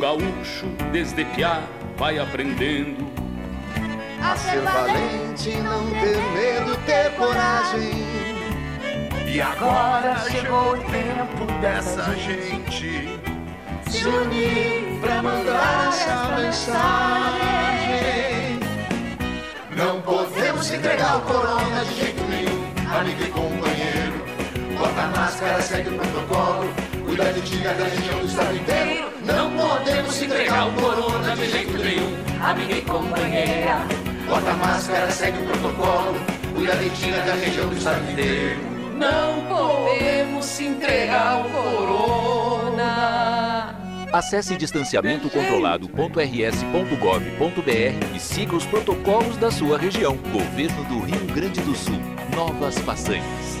Gaúcho, desde piá, vai aprendendo a ser valente, não ter medo, ter coragem. E agora chegou o tempo dessa gente se unir pra mandar essa mensagem. Não podemos entregar o corona de jeito nenhum, amigo e companheiro. Bota a máscara, segue o protocolo Cuida de ti, da região do estado inteiro. Não podemos entregar o corona de jeito nenhum. Amiga e companheira. Bota a máscara, segue o protocolo. Cuida de ti, da região do estado inteiro. Não podemos entregar o corona. Acesse distanciamentocontrolado.rs.gov.br e siga os protocolos da sua região. Governo do Rio Grande do Sul. Novas façanhas.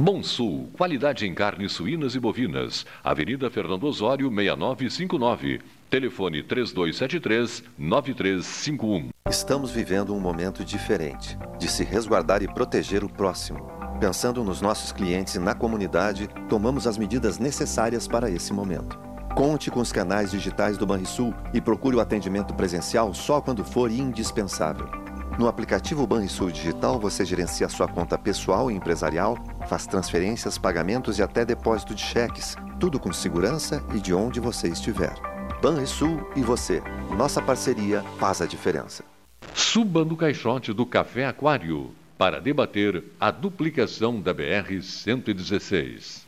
Monsul, qualidade em carnes suínas e bovinas. Avenida Fernando Osório, 6959. Telefone 3273-9351. Estamos vivendo um momento diferente de se resguardar e proteger o próximo. Pensando nos nossos clientes e na comunidade, tomamos as medidas necessárias para esse momento. Conte com os canais digitais do Banrisul e procure o atendimento presencial só quando for indispensável. No aplicativo Banrisul Digital, você gerencia sua conta pessoal e empresarial, faz transferências, pagamentos e até depósito de cheques, tudo com segurança e de onde você estiver. Banrisul e você. Nossa parceria faz a diferença. Suba no caixote do Café Aquário para debater a duplicação da BR-116.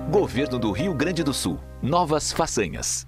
Governo do Rio Grande do Sul. Novas façanhas.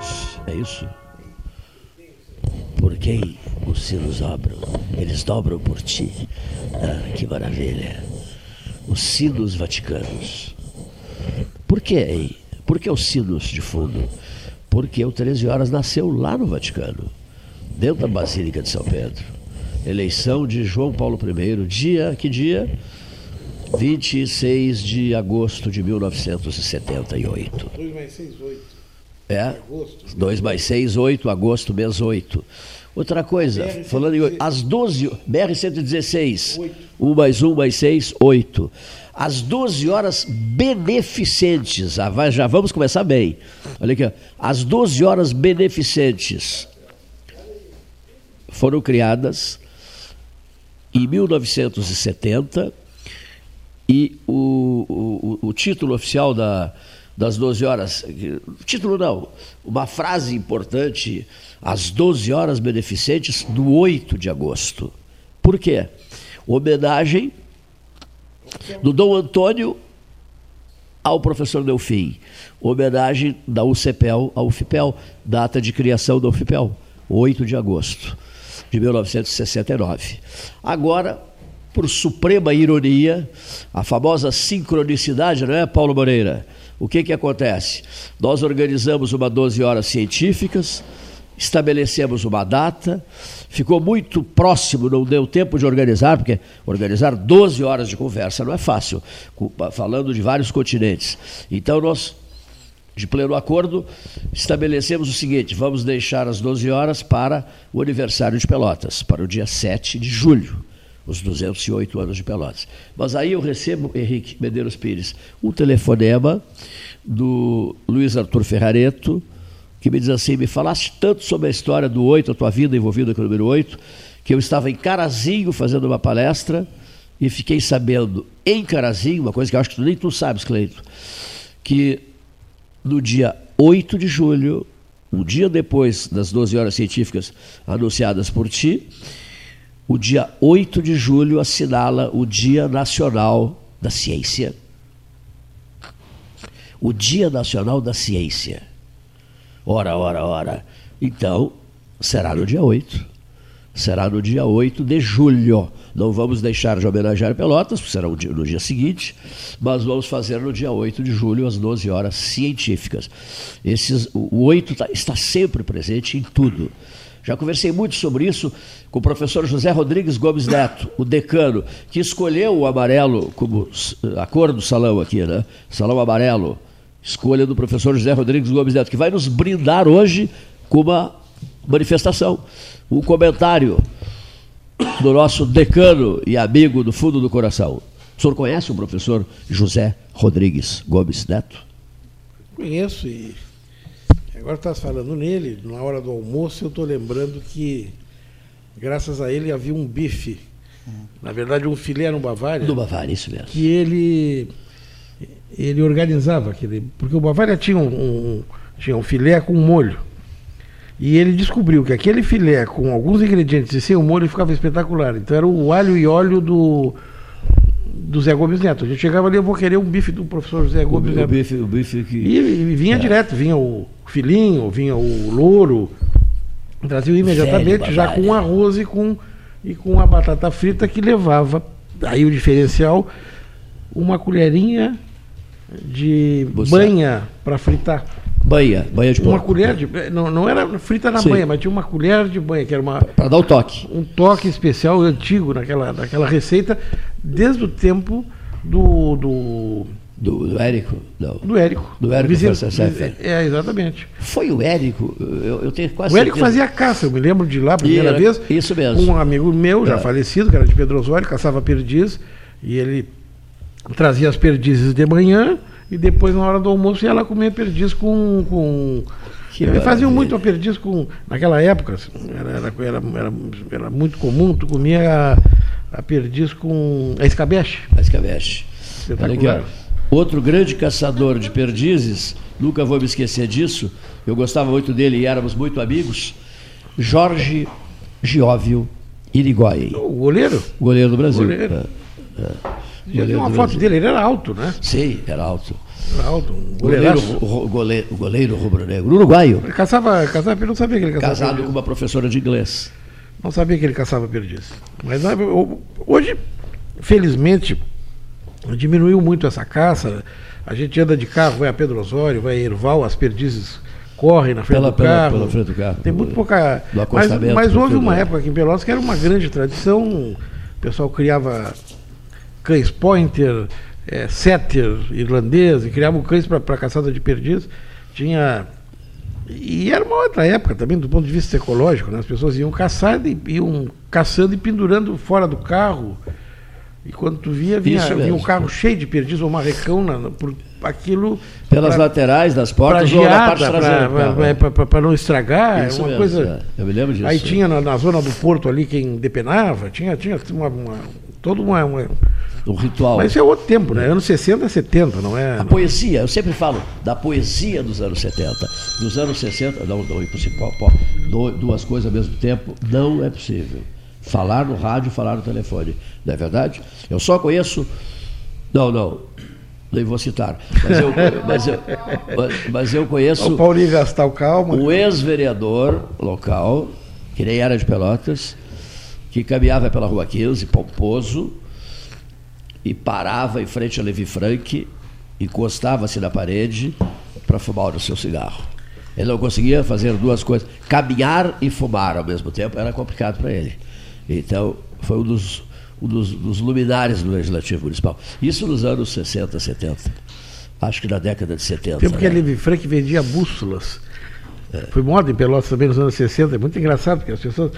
Sinos, é isso? Por quem os sinos dobram? Eles dobram por ti. Ah, que maravilha. Os sinos vaticanos. Por quê, hein? Por que os sinos de fundo? Porque o 13 horas nasceu lá no Vaticano, dentro da Basílica de São Pedro. Eleição de João Paulo I, dia, que dia? 26 de agosto de 1978. 2 mais 6, 8. É? 2 mais 6, 8, agosto, mês 8. Outra coisa, BR falando em às 12, BR-116, 1 mais 1 mais 6, 8. Às 12 horas beneficentes, ah, já vamos começar bem. Olha aqui, as 12 horas beneficentes foram criadas em 1970 e o, o, o título oficial da, das 12 horas, título não, uma frase importante, às 12 horas beneficentes do 8 de agosto. Por quê? Homenagem do Dom Antônio ao professor Delfim. Homenagem da UCPEL ao UFPEL, data de criação da UFPEL, 8 de agosto de 1969. Agora, por suprema ironia, a famosa sincronicidade, não é, Paulo Moreira? O que, que acontece? Nós organizamos uma 12 horas científicas, estabelecemos uma data, ficou muito próximo, não deu tempo de organizar, porque organizar 12 horas de conversa não é fácil, falando de vários continentes. Então nós, de pleno acordo, estabelecemos o seguinte: vamos deixar as 12 horas para o aniversário de Pelotas, para o dia 7 de julho os 208 anos de Pelotas. Mas aí eu recebo, Henrique Medeiros Pires, um telefonema do Luiz Arthur Ferrareto, que me diz assim: me falaste tanto sobre a história do 8, a tua vida envolvida com o número 8, que eu estava em Carazinho fazendo uma palestra e fiquei sabendo em Carazinho, uma coisa que eu acho que nem tu sabes, Cleito, que no dia 8 de julho, um dia depois das 12 horas científicas anunciadas por ti, o dia 8 de julho assinala o Dia Nacional da Ciência. O Dia Nacional da Ciência. Ora, ora, ora. Então, será no dia 8. Será no dia 8 de julho. Não vamos deixar de homenagear Pelotas, porque será no dia, no dia seguinte, mas vamos fazer no dia 8 de julho, às 12 horas científicas. Esses, o 8 tá, está sempre presente em tudo. Já conversei muito sobre isso com o professor José Rodrigues Gomes Neto, o decano, que escolheu o amarelo como a cor do salão aqui, né? Salão amarelo. Escolha do professor José Rodrigues Gomes Neto, que vai nos brindar hoje com uma manifestação. Um comentário do nosso decano e amigo do fundo do coração. O senhor conhece o professor José Rodrigues Gomes Neto? Conheço e Agora estás falando nele, na hora do almoço, eu estou lembrando que, graças a ele, havia um bife. Na verdade, um filé no Bavária. Do Bavária, isso mesmo. Que ele, ele organizava aquele. Porque o Bavária tinha um, um, tinha um filé com molho. E ele descobriu que aquele filé com alguns ingredientes e sem o molho ficava espetacular. Então era o alho e óleo do, do Zé Gomes Neto. A gente chegava ali, eu vou querer um bife do professor Zé Gomes o, Neto. O bife, o bife que... E, e vinha é. direto, vinha o filhinho, vinha o louro, trazia imediatamente já com arroz e com, e com a batata frita que levava, aí o diferencial, uma colherinha de banha para fritar. Banha, banha de porco. Uma colher de. Não, não era frita na Sim. banha, mas tinha uma colher de banha, que era uma. Para dar o toque. Um toque especial, antigo, naquela, naquela receita, desde o tempo do. do do, do Érico? Não. Do Érico. Do Érico Vizinho, É, exatamente. Foi o Érico, eu, eu tenho quase O Érico certeza. fazia caça, eu me lembro de lá a primeira era, vez. Isso mesmo. Um amigo meu, já é. falecido, que era de Pedro Osório, caçava perdiz, e ele trazia as perdizes de manhã, e depois, na hora do almoço, ia lá comer perdiz com. com que faziam muito a perdiz com. Naquela época, assim, era, era, era, era, muito comum, tu comia a, a perdiz com a escabeche. A escabeche. Espetacular. Outro grande caçador de perdizes, nunca vou me esquecer disso, eu gostava muito dele e éramos muito amigos, Jorge Gióvio Irigoyen. O goleiro? O goleiro do Brasil. Goleiro. É, é. Goleiro uma foto dele, ele era alto, né? Sim, era alto. Era alto, um goleiro, goleiro, goleiro rubro-negro, uruguaio. Ele caçava, caçava, eu não sabia que ele caçava. Casado com uma professora de inglês. Não sabia que ele caçava perdiz. Mas hoje, felizmente, diminuiu muito essa caça. A gente anda de carro, vai a Pedro Osório, vai a Erval, as perdizes correm na frente Pela- do carro. pela frente do carro. Tem muito pouca. Do Mas, mas houve uma né? época aqui em Pelotas que era uma grande tradição. O pessoal criava cães pointer, eh, setter irlandês, e criavam cães para caçada de perdiz. Tinha. E era uma outra época também, do ponto de vista ecológico, né? As pessoas iam caçar e iam caçando e pendurando fora do carro. E quando tu via, vinha, Isso vinha um carro cheio de perdiz ou marrecão na, na- por aquilo. Pelas pra- laterais das portas ou na parte geada, traseira. pra não estragar, Isso é uma mesmo, coisa. é. Eu me lembro disso. Aí tinha na, na zona do porto ali quem depenava, tinha, tinha uma, uma, todo uma, uma- O ritual. Mas isso é outro tempo, né? Anos 60, 70, não é? A poesia, eu sempre falo da poesia dos anos 70. Dos anos 60, não, não é do- duas coisas ao mesmo tempo, não é possível. Falar no rádio, falar no telefone. Não é verdade? Eu só conheço. Não, não. Nem vou citar. Mas eu, mas eu, mas- eu conheço. O Paulinho Gastal Calma. O ex-vereador local, que nem era de Pelotas, que caminhava pela Rua 15, pomposo, e parava em frente a Levi Frank, encostava-se na parede para fumar o seu cigarro. Ele não conseguia fazer duas coisas. Caminhar e fumar ao mesmo tempo era complicado para ele. Então, foi um dos, um dos, dos luminares do Legislativo Municipal. Isso nos anos 60, 70. Acho que na década de 70. Tempo que a né? Levi Frank vendia bússolas. Foi moda em Pelotas também nos anos 60. É muito engraçado, porque as pessoas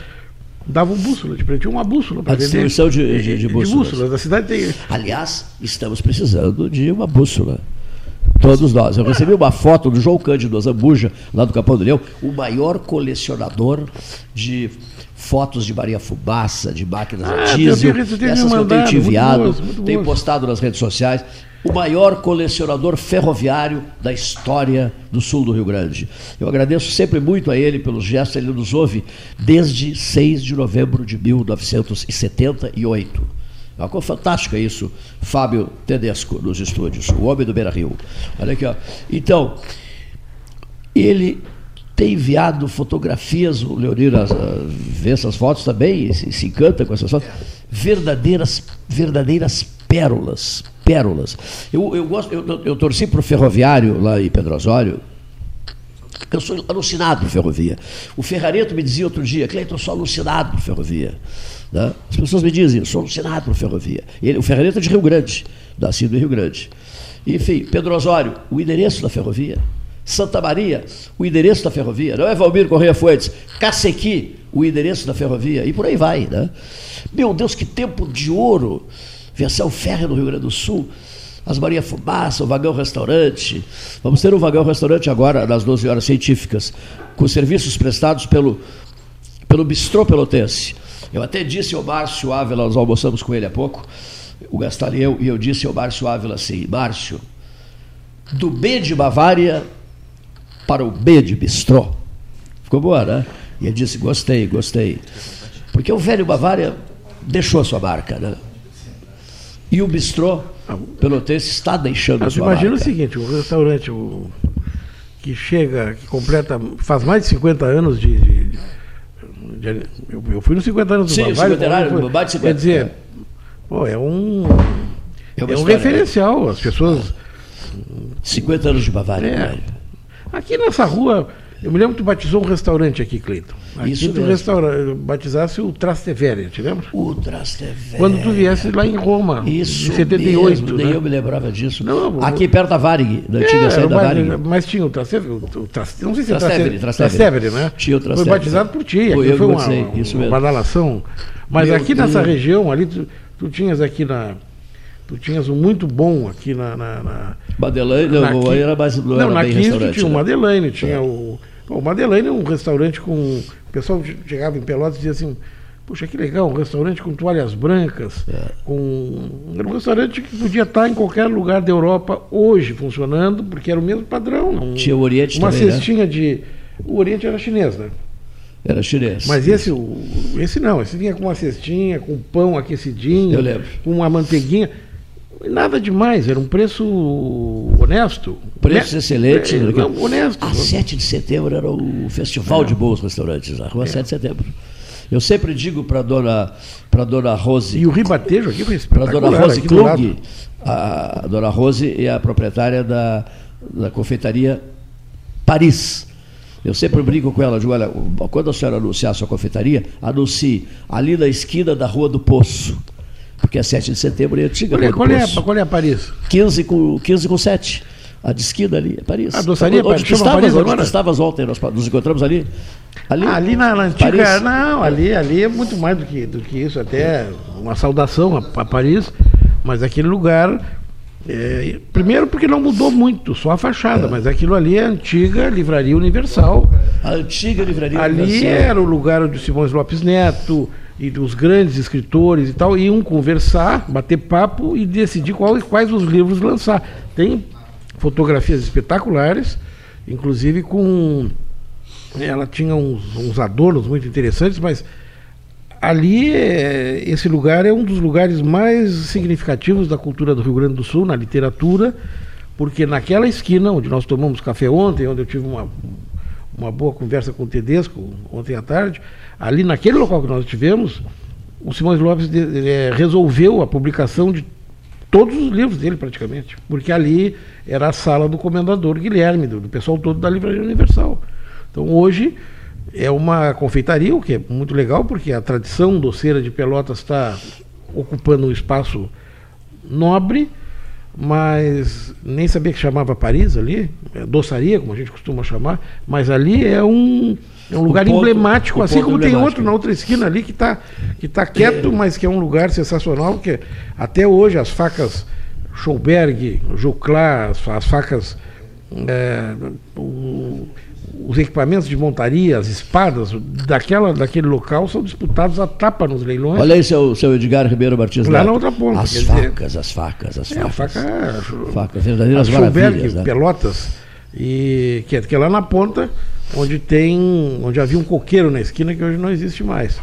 davam bússola de preto. Tinha uma bússola para A vender. distribuição de, de, de bússolas. bússolas. A cidade tem. Aliás, estamos precisando de uma bússola. Todos nós. Eu recebi uma foto do João Cândido Zambuja, lá do Capão do Leão, o maior colecionador de fotos de Maria Fumaça, de máquinas Ah, a diesel. Essas que eu tenho te muito enviado, muito tenho postado nas redes sociais. O maior colecionador ferroviário da história do sul do Rio Grande. Eu agradeço sempre muito a ele pelo gesto, ele nos ouve desde 6 de novembro de 1978. É uma coisa fantástica isso, Fábio Tedesco, nos estúdios, o homem do Beira Rio. Olha aqui, ó. Então, ele tem enviado fotografias, o Leonir ah, vê essas fotos também, se, se encanta com essas fotos, verdadeiras, verdadeiras pérolas, pérolas. Eu, eu, gosto, eu, eu torci para o ferroviário lá em Pedro Osório, eu sou alucinado por ferrovia. O Ferrareto me dizia outro dia, Cleiton, eu sou alucinado por ferrovia. Né? As pessoas me dizem, eu sou alucinado por ferrovia. Ele, o Ferrareto é de Rio Grande, nascido em Rio Grande. Enfim, Pedro Osório, o endereço da ferrovia. Santa Maria, o endereço da ferrovia. Não é Valmir Correia Fuentes. Cacequi, o endereço da ferrovia. E por aí vai. Né? Meu Deus, que tempo de ouro. Versão férrea no Rio Grande do Sul. As Maria Fumaça, o vagão restaurante. Vamos ter um vagão restaurante agora, nas 12 horas científicas, com serviços prestados pelo, pelo Bistrô Pelotense. Eu até disse ao Márcio Ávila, nós almoçamos com ele há pouco, o Gastal eu, e eu disse ao Márcio Ávila assim, Márcio, do B de Bavária para o B de Bistrô. Ficou boa, né? E ele disse, gostei, gostei. Porque o velho Bavária deixou a sua marca, né? E o Bistrô Pelotense está deixando a Mas sua imagina marca. o seguinte, um restaurante o, que chega, que completa, faz mais de 50 anos de. de- de- eu, eu fui nos 50 anos do Sim, o cinquentenário, foi- mais de 50, Quer dizer, é. pô, é um. É É, um né? referencial. As pessoas. 50 anos de Bavária. É. velho. Aqui nessa rua, eu me lembro que tu batizou um restaurante aqui, Cleiton. Aqui Isso tu restaura, batizasse o Trastevere, te lembra? O Trastevere. Quando tu viesse lá em Roma, Isso em 78. mesmo, nem né? eu me lembrava disso. Não, Aqui perto da Varig, da antiga É, saída da mas, Varig. mas tinha o Trastevere, o, o Tras- não sei se é Trastevere, Trastevere, Trastevere. né? Tinha o Foi Trastevere. batizado por ti, Foi foi uma, mesmo. uma badalação. Mas Meu aqui nessa Deus. região, ali, tu, tu tinhas aqui na... Tu tinhas um muito bom aqui na... na, na Madeleine, não, na aí era mais- não era na bem 15 tu restaurante, tinha o né? Madeleine, tinha o... Bom, o Madeleine é um restaurante com... O pessoal chegava em Pelotas e dizia assim... Puxa, que legal, um restaurante com toalhas brancas, É. com... Era um restaurante que podia estar em qualquer lugar da Europa hoje funcionando, porque era o mesmo padrão. não- Tinha o Oriente Uma também, né? cestinha de... O Oriente era chinês, né? Era chinês. Mas esse, o- esse não, esse vinha com uma cestinha, com pão aquecidinho, Eu lembro. com uma manteiguinha. Nada demais, era um preço honesto. Preços Hone- excelentes. É, né? não, honesto. A 7 de setembro era o Festival de Bons Restaurantes, na rua 7 de setembro. Eu sempre digo para dona, para dona Rose. E o ribatejo aqui foi Para dona Rose Klug, a, a dona Rose é a proprietária da, da confeitaria Paris. Eu sempre brinco com ela, digo, olha, quando a senhora anunciar a sua confeitaria, anuncie ali na esquina da Rua do Poço. Porque é 7 de setembro e é antiga qual, é, qual, é, qual é a Paris? 15 com, 15 com 7. A de esquina ali, é Paris. A doçaria onde, Paris, onde chama estavas, Paris onde estavas ontem, nós nos encontramos ali? Ali, Ah, ali na, na antiga. Paris. Não, ali, ali é muito mais do que, do que isso, até uma saudação a, a Paris, mas aquele lugar. é, primeiro porque não mudou muito, só a fachada, mas aquilo ali é a antiga Livraria Universal. A antiga Livraria Ali Universal. era o lugar onde o Simões Lopes Neto e os grandes escritores e tal iam conversar, bater papo e decidir qual, quais os livros lançar. Tem fotografias espetaculares, inclusive com. Ela tinha uns, uns adornos muito interessantes, mas ali, é, esse lugar é um dos lugares mais significativos da cultura do Rio Grande do Sul, na literatura, porque naquela esquina onde nós tomamos café ontem, onde eu tive uma, uma boa conversa com o Tedesco ontem à tarde, ali naquele local que nós tivemos, o Simões Lopes de- eh, resolveu a publicação de todos os livros dele praticamente, porque ali era a sala do comendador Guilherme, do, do pessoal todo da Livraria Universal. Então hoje é uma confeitaria, o que é muito legal, porque a tradição doceira de Pelotas está ocupando um espaço nobre, mas nem sabia que chamava Paris ali, é doçaria, como a gente costuma chamar, mas ali é um, é um lugar ponto- emblemático, assim como tem emblemático. outro na outra esquina ali que está que tá quieto, mas que é um lugar sensacional, que até hoje as facas Schauberg, Juclá, as, as facas, é, o- os equipamentos de montaria, as espadas daquela, daquele local são disputados a tapa nos leilões. Olha aí, seu, seu Edgar Ribeiro Martins Lá Neto. na outra ponta, As quer dizer- facas, as facas, as É, a facas. faca, Facas, verdadeiras a maravilhas. né? Pelotas, e, que, é, que é lá na ponta, onde tem. onde havia um coqueiro na esquina que hoje não existe mais.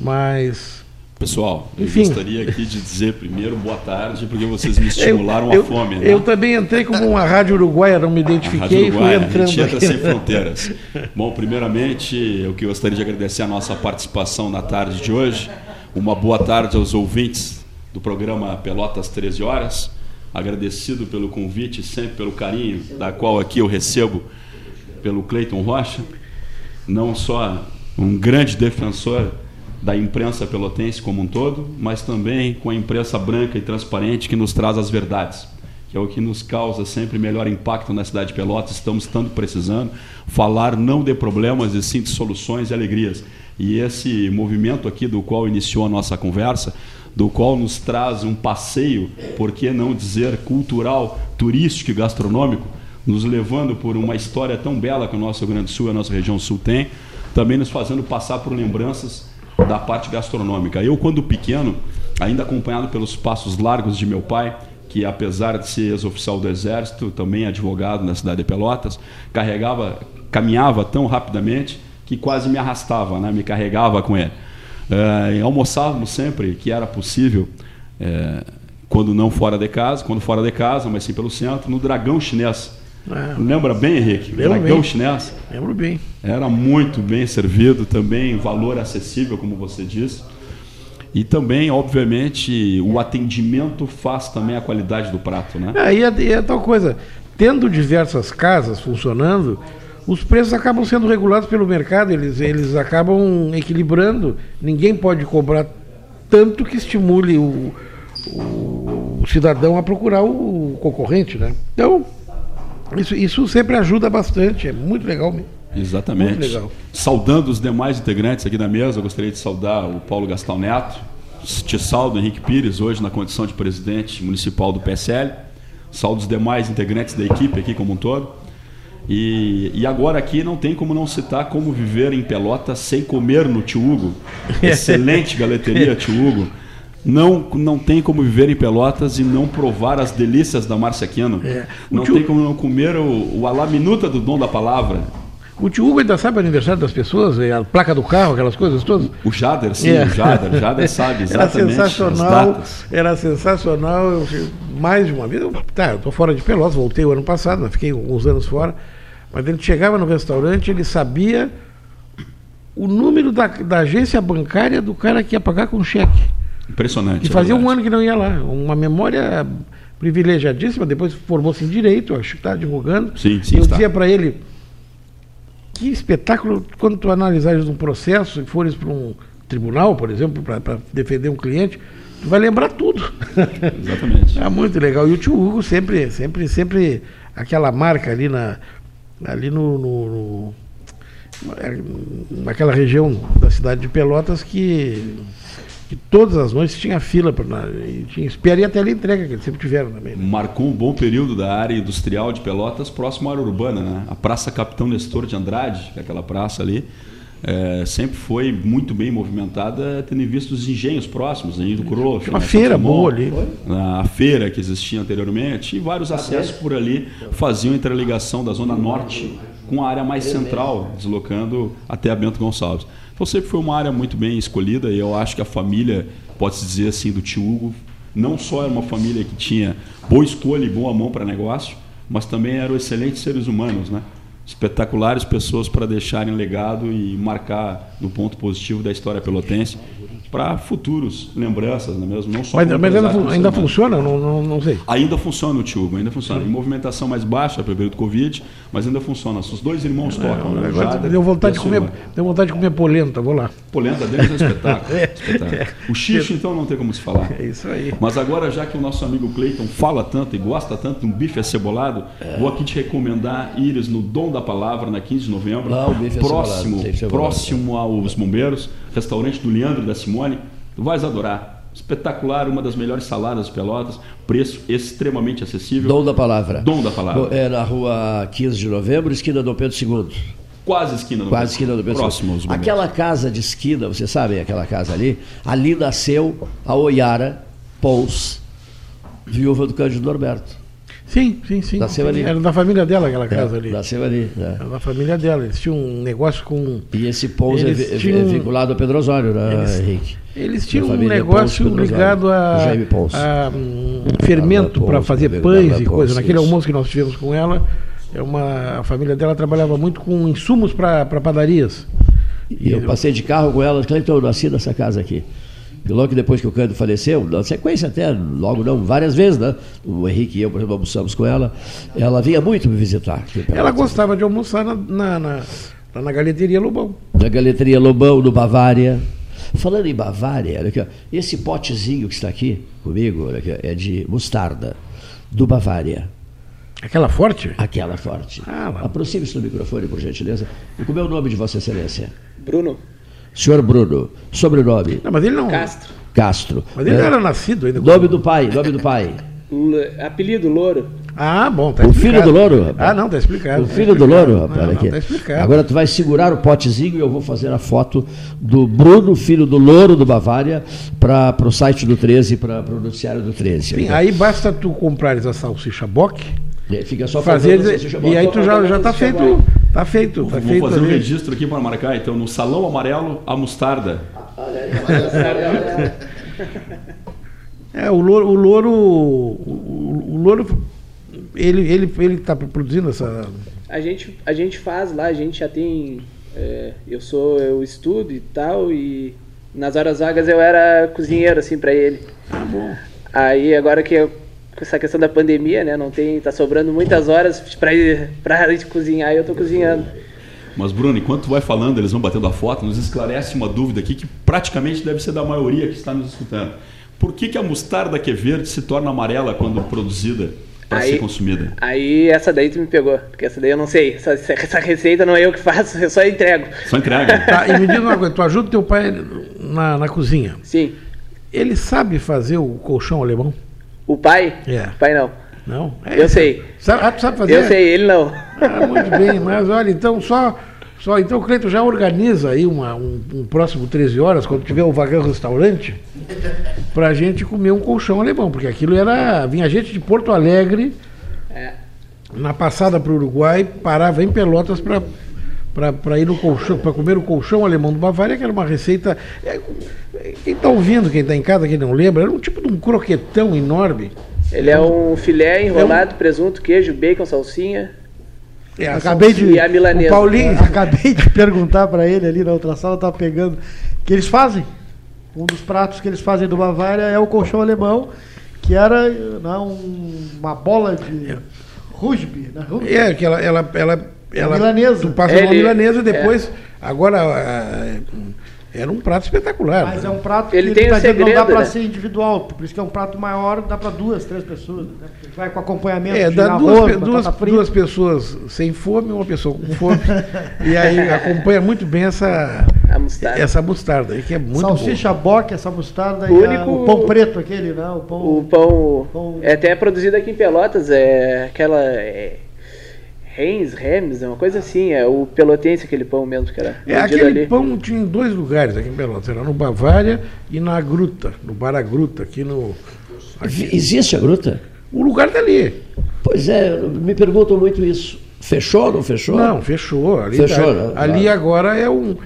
Mas. Pessoal, eu Enfim. gostaria aqui de dizer primeiro boa tarde, porque vocês me estimularam eu, a fome. né? Eu também entrei como uma rádio uruguaia, não me identifiquei e fui Uruguai, a entrando gente entra sem fronteiras. Bom, primeiramente, eu que gostaria de agradecer a nossa participação na tarde de hoje. Uma boa tarde aos ouvintes do programa Pelotas 13 Horas. Agradecido pelo convite, sempre pelo carinho da qual aqui eu recebo pelo Cleiton Rocha. Não só um grande defensor da imprensa pelotense como um todo, mas também com a imprensa branca e transparente que nos traz as verdades que é o que nos causa sempre melhor impacto na cidade de Pelotas. Estamos tanto precisando falar não de problemas, e sim de soluções e alegrias. E esse movimento aqui do qual iniciou a nossa conversa, do qual nos traz um passeio, por que não dizer cultural, turístico e gastronômico, nos levando por uma história tão bela que o nosso Rio Grande do Sul e a nossa região sul tem, também nos fazendo passar por lembranças da parte gastronômica. Eu, quando pequeno, ainda acompanhado pelos passos largos de meu pai, que apesar de ser ex-oficial do Exército, também advogado na cidade de Pelotas, carregava, caminhava tão rapidamente que quase me arrastava, né? me carregava com ele. E almoçávamos sempre que era possível, eh, quando não fora de casa, quando fora de casa, mas sim pelo centro, no Dragão Chinês. Ah. Lembra bem, Henrique? Lembro Dragão bem. Chinês? Lembro bem. Era muito bem servido, também valor acessível, como você disse. E também, obviamente, o atendimento faz também a qualidade do prato, né? É, e é, e é tal coisa. Tendo diversas casas funcionando, os preços acabam sendo regulados pelo mercado, eles, eles acabam equilibrando. Ninguém pode cobrar tanto que estimule o, o cidadão a procurar o concorrente, né? Então, isso, isso sempre ajuda bastante, é muito legal mesmo. Exatamente. Muito legal. Saudando os demais integrantes aqui da mesa, eu gostaria de saudar o Paulo Gastão Neto, te saldo Henrique Pires, hoje na condição de presidente municipal do PSL, saldo os demais integrantes da equipe aqui como um todo. E, e agora aqui não tem como não citar como viver em Pelotas sem comer no Tio Hugo. Excelente galeteria, Tio Hugo. Não, não tem como viver em Pelotas e não provar as delícias da Márcia Quino. É. Não tio- tem como não comer o, o a la minuta do dom da palavra. O tio Hugo ainda sabe o aniversário das pessoas, é, a placa do carro, aquelas coisas todas? O Jader, sim, É. o Jader. O Jader sabe Era exatamente as sensacional, era sensacional. Eu, mais de uma vez, eu, tá, eu tô fora de Pelotas, voltei o ano passado, mas fiquei alguns anos fora. Mas ele chegava no restaurante, ele sabia o número da, da agência bancária do cara que ia pagar com cheque. Impressionante. E é fazia um verdade. ano que não ia lá. Uma memória privilegiadíssima, depois formou-se em direito, acho que está divulgando. Sim, sim, Eu está. dizia para ele, que espetáculo, quando tu analisares um processo e fores para um tribunal, por exemplo, para defender um cliente, tu vai lembrar tudo. Exatamente. É muito legal. E o tio Hugo sempre, sempre, sempre aquela marca ali na ali no, no- no- naquela região da cidade de Pelotas que, que todas as noites tinha fila e tinha espera e até a entrega que eles sempre tiveram também. né? Marcou um bom período da área industrial de Pelotas, próximo à área urbana, né? A Praça Capitão Nestor de Andrade, que é aquela praça ali, é, sempre foi muito bem movimentada, tendo em vista os engenhos próximos, aí do Crocho, Uma né, feira boa ali. A feira que existia anteriormente e vários acessos por ali faziam interligação da zona norte com a área mais central, deslocando até a Bento Gonçalves. Então sempre foi uma área muito bem escolhida e eu acho que a família, pode-se dizer assim, do tio Hugo, não só era uma família que tinha boa escolha e boa mão para negócio, mas também eram excelentes seres humanos, né? Espetaculares pessoas para deixarem legado e marcar no ponto positivo da história pelotense para futuros lembranças, não é mesmo? Não só Mas, mas ainda, fun- ainda funciona? Não, não, não sei. Ainda funciona o Tio, ainda funciona. Em movimentação mais baixa, pelo período do Covid, mas ainda funciona. Os dois irmãos tocam. né? Jader deu vontade, de comer, deu vontade de comer polenta, vou lá. Polenta deles é um espetáculo. É. espetáculo. O xixi, então, não tem como se falar. É isso aí. Mas agora, já que o nosso amigo Cleiton fala tanto e gosta tanto de um bife acebolado, vou aqui te recomendar ires no Dom da Palavra, na 15 de novembro, Lá o bife próximo, próximo aos Bombeiros, restaurante do Leandro da Simone. Tu vais adorar. Espetacular, uma das melhores saladas de Pelotas, preço extremamente acessível. Dom da palavra. Dom da palavra. É na rua 15 de novembro, esquina Dom Pedro II. Quase esquina do Quase esquina do Pedro Próximo aos. Aquela casa de esquina, vocês sabem aquela casa ali? Ali nasceu a Oiara Pons, viúva do Cândido Norberto. Sim, sim, sim. Era da família dela aquela casa É, ali. Nasceu ali. né? Era da família dela. Eles tinham um negócio com. E esse Pons é, vi- é tinham- vinculado ao Pedro Osório, né, Eles- Henrique? Eles Da tinham um negócio Osório. ligado a, a, um fermento para fazer Pedro pães e coisa. Naquele isso. almoço que nós tivemos com ela, é uma, a família dela trabalhava muito com insumos para padarias. E eu passei de carro com ela, Cleiton, eu nasci nessa casa aqui. E logo depois que o Cândido faleceu, na sequência até, logo não, várias vezes, né? O Henrique e eu, por exemplo, almoçamos com ela. Ela vinha muito me visitar. Ela gostava de almoçar na, na, na, lá na galeteria Lobão. Na Galeteria Lobão, no Bavária. Falando em Bavária, olha aqui, ó, esse potezinho que está aqui comigo olha aqui, é de mostarda, do Bavária. Aquela forte? Aquela forte. Ah. Aproxime-se do microfone, por gentileza. E como é o nome de Vossa Excelência? Bruno Senhor Bruno. Sobrenome? Não, mas ele não. Castro. Castro. Mas ele É, não era nascido ainda. Nome do pai, nome do pai. L- apelido Louro. Ah, bom, tá o filho do louro, rapaz. Ah, não, tá explicado. O tá filho do explicado. louro, rapaz. Não, olha não, aqui. tá explicado. Agora tu vai segurar o potezinho e eu vou fazer a foto do Bruno, filho do louro do Bavária, para o site do 13, para o noticiário do 13. Sim, aí basta tu comprares a salsicha bock, É, Fica só fazer faltando a salsicha e aí tu já, já tá feito. Tá feito, tá Vou feito. fazer um ali. registro aqui para marcar, então, no Salão Amarelo, a mostarda. É, o louro, o louro, o, o louro ele, ele, ele tá produzindo essa. A gente, a gente faz lá, a gente já tem. é, eu sou, eu estudo e tal, e nas horas vagas eu era cozinheiro, assim, pra ele. Ah, bom. Aí agora que eu- com essa questão da pandemia, né, não tem, tá sobrando muitas horas pra ir cozinhar e eu tô cozinhando. Mas, Bruno, enquanto tu vai falando, eles vão batendo a foto, nos esclarece uma dúvida aqui que praticamente deve ser da maioria que está nos escutando. Por que, que a mostarda que é verde se torna amarela quando produzida para ser consumida? Aí essa daí tu me pegou, porque essa daí eu não sei. Essa, essa receita não é eu que faço, eu só entrego. Só entrega. Tá, e me diz uma coisa, tu ajuda teu pai na, na cozinha. Sim. Ele sabe fazer o colchão alemão? O pai? É. O pai não. Não? Eu sei. Sabe, sabe fazer? Eu sei, ele não. Ah, muito bem, mas olha, então só. Só, então, Cleiton, já organiza aí uma, um, um próximo 13 horas, quando tiver o vagão restaurante, pra gente comer um colchão alemão, porque aquilo era. Vinha gente de Porto Alegre, É. na passada para o Uruguai, parava em Pelotas para para ir no colchão, para comer o colchão alemão do Bavária, que era uma receita. é, Quem está ouvindo, quem está em casa, quem não lembra, era um tipo de um croquetão enorme. Ele é um filé enrolado, presunto, queijo, bacon, salsinha. É, acabei de. E a milanesa. Paulinho. Acabei de perguntar para ele ali na outra sala, tá pegando. Que eles fazem. Um dos pratos que eles fazem do Bavária é o colchão alemão, que era não, uma bola de rugby. Né? rugby. É, que ela. ela, ela, ela milanesa. Tu passa Ele- uma milanesa e depois. é. Agora. ah, Era um prato espetacular. Mas né? é um prato Ele que tem um tá dizendo, não dá para né? ser individual, por isso que é um prato maior, dá para duas, três pessoas. Né? Vai com acompanhamento É, de dá arroz, duas, batata duas, duas pessoas sem fome, uma pessoa com fome. e aí acompanha muito bem essa, A mostarda. essa mostarda aí, que é muito Salsicha boca, essa mostarda O e a- único- o pão preto aquele, né? O pão, O pão, pão- é até produzido aqui em Pelotas, é aquela é, Reis, Rems, é uma coisa assim, é o pelotense aquele pão mesmo que era É, aquele ali. pão tinha em dois lugares aqui em Pelotas, era no Bavária e na Gruta, no Bar A Gruta, aqui no. aqui. Existe a gruta? O lugar tá ali. Pois é, me perguntam muito isso. Fechou ou não fechou? Não, fechou. Ali, Fechou, tá- né? ali Claro. agora é, um,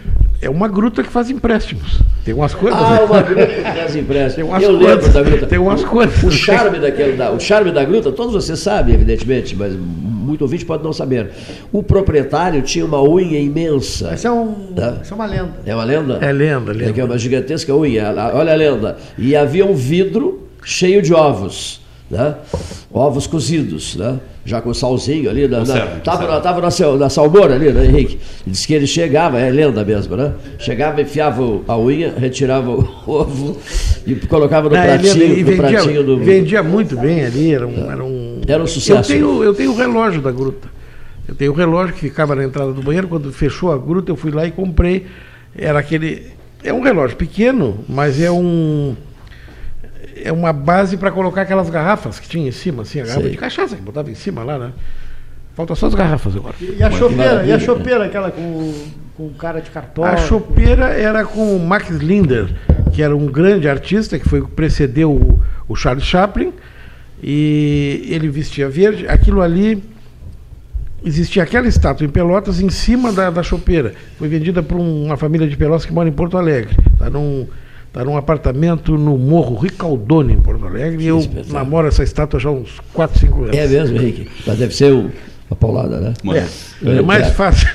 é uma gruta que faz empréstimos. Tem umas coisas. Ah, uma gruta que faz empréstimos. Tem umas Eu lembro coisas, da gruta. tem umas coisas. O charme, daquele, da, o charme da gruta, todos vocês sabem, evidentemente, mas muito ouvinte pode não saber. O proprietário tinha uma unha imensa. Essa é, um, Tá. essa é uma lenda. É uma lenda? É lenda, lenda. É que é uma gigantesca unha. Olha a lenda. E havia um vidro cheio de ovos. Né? Ovos cozidos, né? já com salzinho ali. Na, na, Conserva, tava, conserva. na, tava na, na salmoura ali, né, Henrique? Diz que ele chegava, é lenda mesmo, né? Chegava, enfiava a unha, retirava o ovo e colocava no Ah, ele- pratinho, ele no vendia, pratinho do. vendia muito bem ali, era um, era um. Era um sucesso. Eu tenho, eu tenho o relógio da gruta. Eu tenho o relógio que ficava na entrada do banheiro. Quando fechou a gruta, eu fui lá e comprei. Era aquele. É um relógio pequeno, mas é um. É uma base para colocar aquelas garrafas que tinha em cima, assim, a garrafa Sei. de cachaça que botava em cima lá, né? Falta só as garrafas agora. E a Mas chopeira, e a chopeira, aquela com, com cara de cartola. A chopeira era com o Max Linder, que era um grande artista, que foi precedeu o, o Charles Chaplin, e ele vestia verde. Aquilo ali existia aquela estátua em Pelotas em cima da, da chopeira. Foi vendida por um- uma família de Pelotas que mora em Porto Alegre. Está num, tá num apartamento no Morro Ricaldoni, em Porto Alegre, e eu espetáculo. namoro essa estátua já há uns 4, 5 anos. É mesmo, Henrique? Mas deve ser o- uma paulada, né? Mas, É, é mais fácil.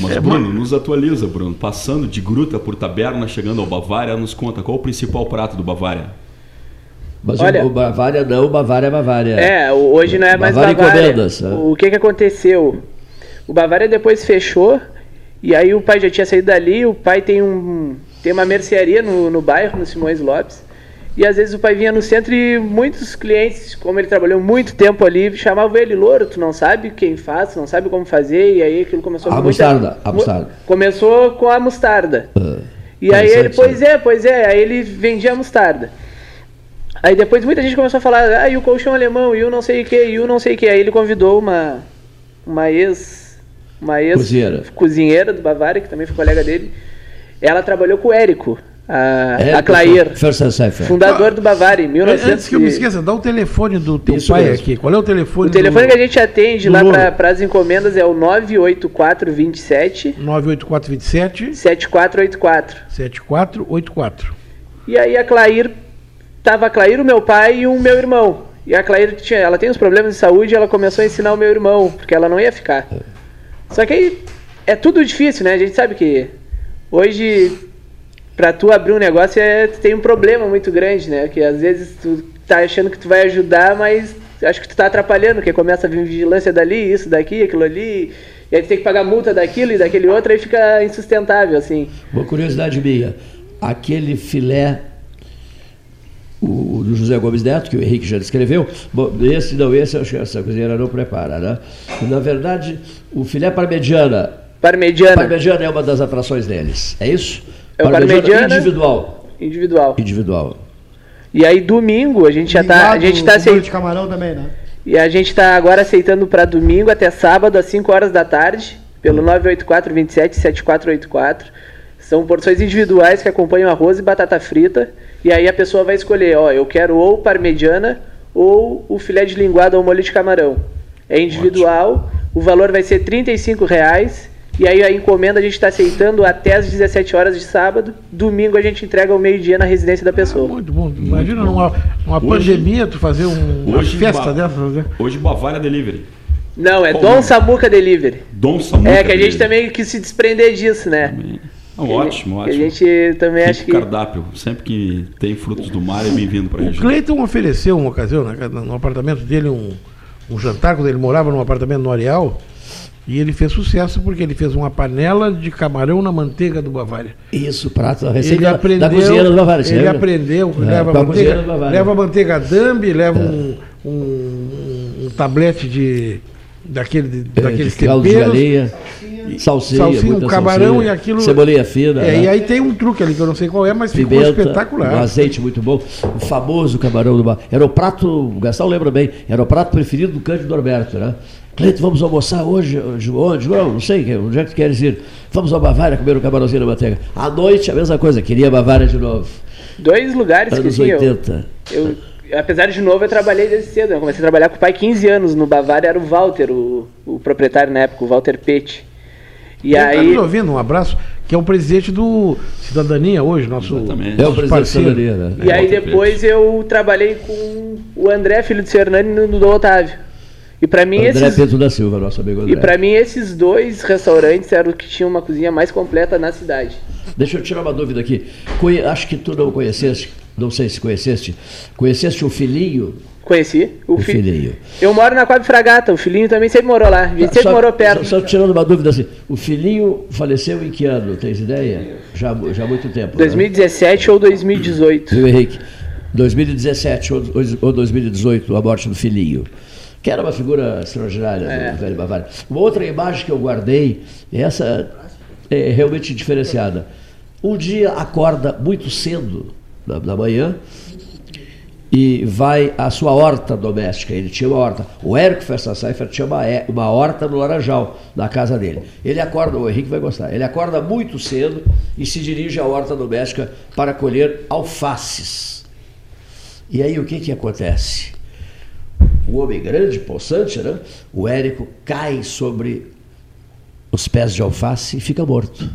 mas É, Bruno, nos atualiza, Bruno. Passando de gruta por taberna, chegando ao Bavária, nos conta qual o principal prato do Bavária? Mas Olha- o, Bavária não, o Bavária é Bavária. É, hoje não é mais Bavária Bavária. encomendas, né? O que que aconteceu? O Bavária depois fechou e aí o pai já tinha saído dali, o pai tem um tem uma mercearia no, no bairro, no Simões Lopes. E às vezes o pai vinha no centro e muitos clientes, como ele trabalhou muito tempo ali, chamavam ele, Louro, tu não sabe quem faz, tu não sabe como fazer, e aí aquilo começou A muita- mostarda, a mu- mostarda. Começou com a mostarda. Ah, E aí ele, interessante, pois né? é, pois é, aí ele vendia a mostarda. Aí depois muita gente começou a falar, ah, e o colchão alemão, e o não sei o que, e o não sei o que. Aí ele convidou uma, uma ex, uma ex Cozinheira. cozinheira do Bavária, que também foi colega dele. Ela trabalhou com o Érico, a, É, a Clair, fundador do Bavária, em 1900. Antes que eu me esqueça, dá o telefone do teu Isso pai mesmo. aqui. Qual é o telefone? O telefone do... que a gente atende lá para as encomendas é o 98427 98427 7484. 7484. E aí a Clair, tava a Clair, o meu pai e o meu irmão. E a Clair tinha, ela tem uns problemas de saúde, ela começou a ensinar o meu irmão, porque ela não ia ficar. Só que aí é tudo difícil, né? A gente sabe que hoje pra tu abrir um negócio é, tu tem um problema muito grande, né? Que às vezes tu tá achando que tu vai ajudar, mas acho que tu tá atrapalhando, porque começa a vir vigilância dali, isso daqui, aquilo ali, e aí tu tem que pagar multa daquilo e daquele outro, aí fica insustentável, assim. Uma curiosidade minha, aquele filé o, do José Gomes Neto, que o Henrique já descreveu, bom, esse não, esse acho que essa cozinheira não prepara, né? Na verdade, o filé parmegiana, Parmegiana. parmegiana é uma das atrações deles, é isso? É o parmegiana individual. Individual. Individual. E aí domingo a gente já tá, a gente tá o molho aceitando de camarão também, né? e a gente tá agora aceitando para domingo até sábado às 5 horas da tarde pelo 984 27 7484. São porções individuais que acompanham arroz e batata frita. E aí a pessoa vai escolher, ó, eu quero ou parmegiana ou o filé de linguado ao molho de camarão. É individual, o valor vai ser 35 reais. E aí a encomenda a gente está aceitando até às 17 horas de sábado. Domingo a gente entrega ao meio-dia na residência da pessoa. Muito bom. Imagina numa, numa Hoje- pandemia tu fazer um, uma festa Ba- dessas, né? Hoje Bavária Delivery. Não, é Qual Dom nome? Samuca Delivery. Dom Samuca É, que a gente Delivery. também quis se desprender disso, né? Não, ótimo, ótimo. A gente também Fica acha o que. cardápio. Sempre que tem frutos do mar é bem-vindo para a O região. Cleiton ofereceu uma ocasião, né, no apartamento dele, um, um jantar, quando ele morava num apartamento no Areal, e ele fez sucesso porque ele fez uma panela de camarão na manteiga do Bavária. Isso, prato, a receita Ele da- aprendeu, da cozinheira do Bavária. Ele lembra? aprendeu, É, leva, manteiga, cozinheira do Bavária. leva manteiga dambi, leva um, um, um, um tablete de daquele, É, daqueles de caldo de salsinha, salsinha, muita um camarão salsinha, e aquilo. cebolinha fina, É, né? E aí tem um truque ali que eu não sei qual é, mas ficou Pimenta, espetacular. um azeite muito bom. O famoso camarão do bar. Era o prato, o Gastão lembra bem, era o prato preferido do Cândido Norberto, né? Cleito, vamos almoçar hoje, hoje onde? Não, não sei, onde é que tu queres ir? Vamos à Bavária comer um camarãozinho na manteiga. À noite, a mesma coisa, queria Bavária de novo. Dois lugares que Anos assim, eu, 80. eu, apesar de novo, eu trabalhei desde cedo. Eu comecei a trabalhar com o pai 15 anos no Bavária, era o Walter, o, o proprietário na época, o Walter Pete. E Ele aí. Tá nos ouvindo, um abraço, que é o presidente do Cidadania hoje, nosso, É o nosso presidente parceiro. da Cidadania, né? E aí depois eu trabalhei com o André, filho do Hernani, no, no Dom Otávio. E pra mim André esses. Pedro da Silva, nosso amigo André. E pra mim esses dois restaurantes eram os que tinham uma cozinha mais completa na cidade. Deixa eu tirar uma dúvida aqui. Conhe- Acho que tu não conheceste, não sei se conheceste, conheceste o filhinho? Conheci. O, O fi- filhinho. Eu moro na Quadra Fragata, o filhinho também sempre morou lá. A gente sempre Só- morou perto. Só, só tirando uma dúvida assim, o filhinho faleceu em que ano? Tens ideia? Já, já há muito tempo. né? 2017 ou 2018. Viu, Henrique? 2017 ou, ou 2018, a morte do filhinho. Que era uma figura extraordinária É. do velho Bavária. Uma outra imagem que eu guardei, essa é realmente diferenciada. Um dia acorda muito cedo da, da manhã e vai à sua horta doméstica. Ele tinha uma horta. O Érico Festa Seifert tinha uma, é- uma horta no Laranjal, na casa dele. Ele acorda, o Henrique vai gostar, ele acorda muito cedo e se dirige à horta doméstica para colher alfaces. E aí o que, que acontece? O homem grande, possante, né? o Érico cai sobre os pés de alface e fica morto.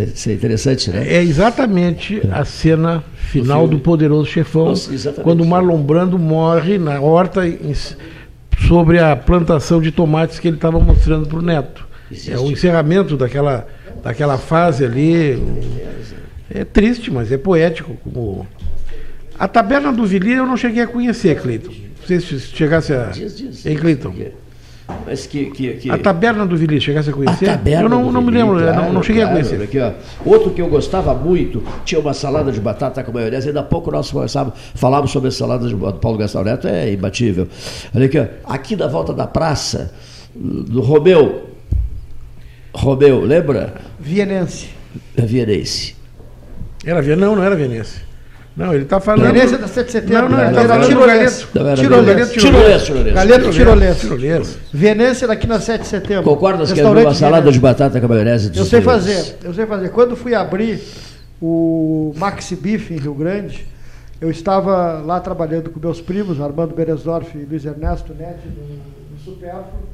Isso é, é interessante, né? É exatamente a cena final do Poderoso Chefão, Nossa, quando o Marlon Brando morre na horta em- sobre a plantação de tomates que ele estava mostrando para o neto. É o encerramento daquela, daquela fase ali. É triste, mas é poético. Como... A taberna do Vili eu não cheguei a conhecer, Cleiton. Não sei se chegasse a. Diz, diz. Hein, Cleiton? Mas que, que, que... A taberna do Vili chegasse a conhecer? taberna eu não, não me Vili, lembro, eu claro, não, não cheguei claro, a conhecer. Aqui, ó. Outro que eu gostava muito, tinha uma salada de batata com maionese, ainda há pouco nós conversávamos, falávamos sobre a salada de do Paulo Gastão Neto, é imbatível. Olha aqui, ó. aqui da volta da praça, do Romeu, Romeu, lembra? Vienense. É Vienense. Era Vienense? Não, não era Vienense. Não, ele está falando. É da 7 de setembro. Não, não, ele Era está falando Tirolense. Galeto. Tirolense. Vienense é daqui na 7 de setembro. Concordas que é Restaurante uma salada de batata com maionese? dos Eu sei fazer, eu sei fazer. Quando fui abrir o Maxi Beef em Rio Grande, eu estava lá trabalhando com meus primos, Armando Beresdorf e Luiz Ernesto Netti, no, no Supérfluo,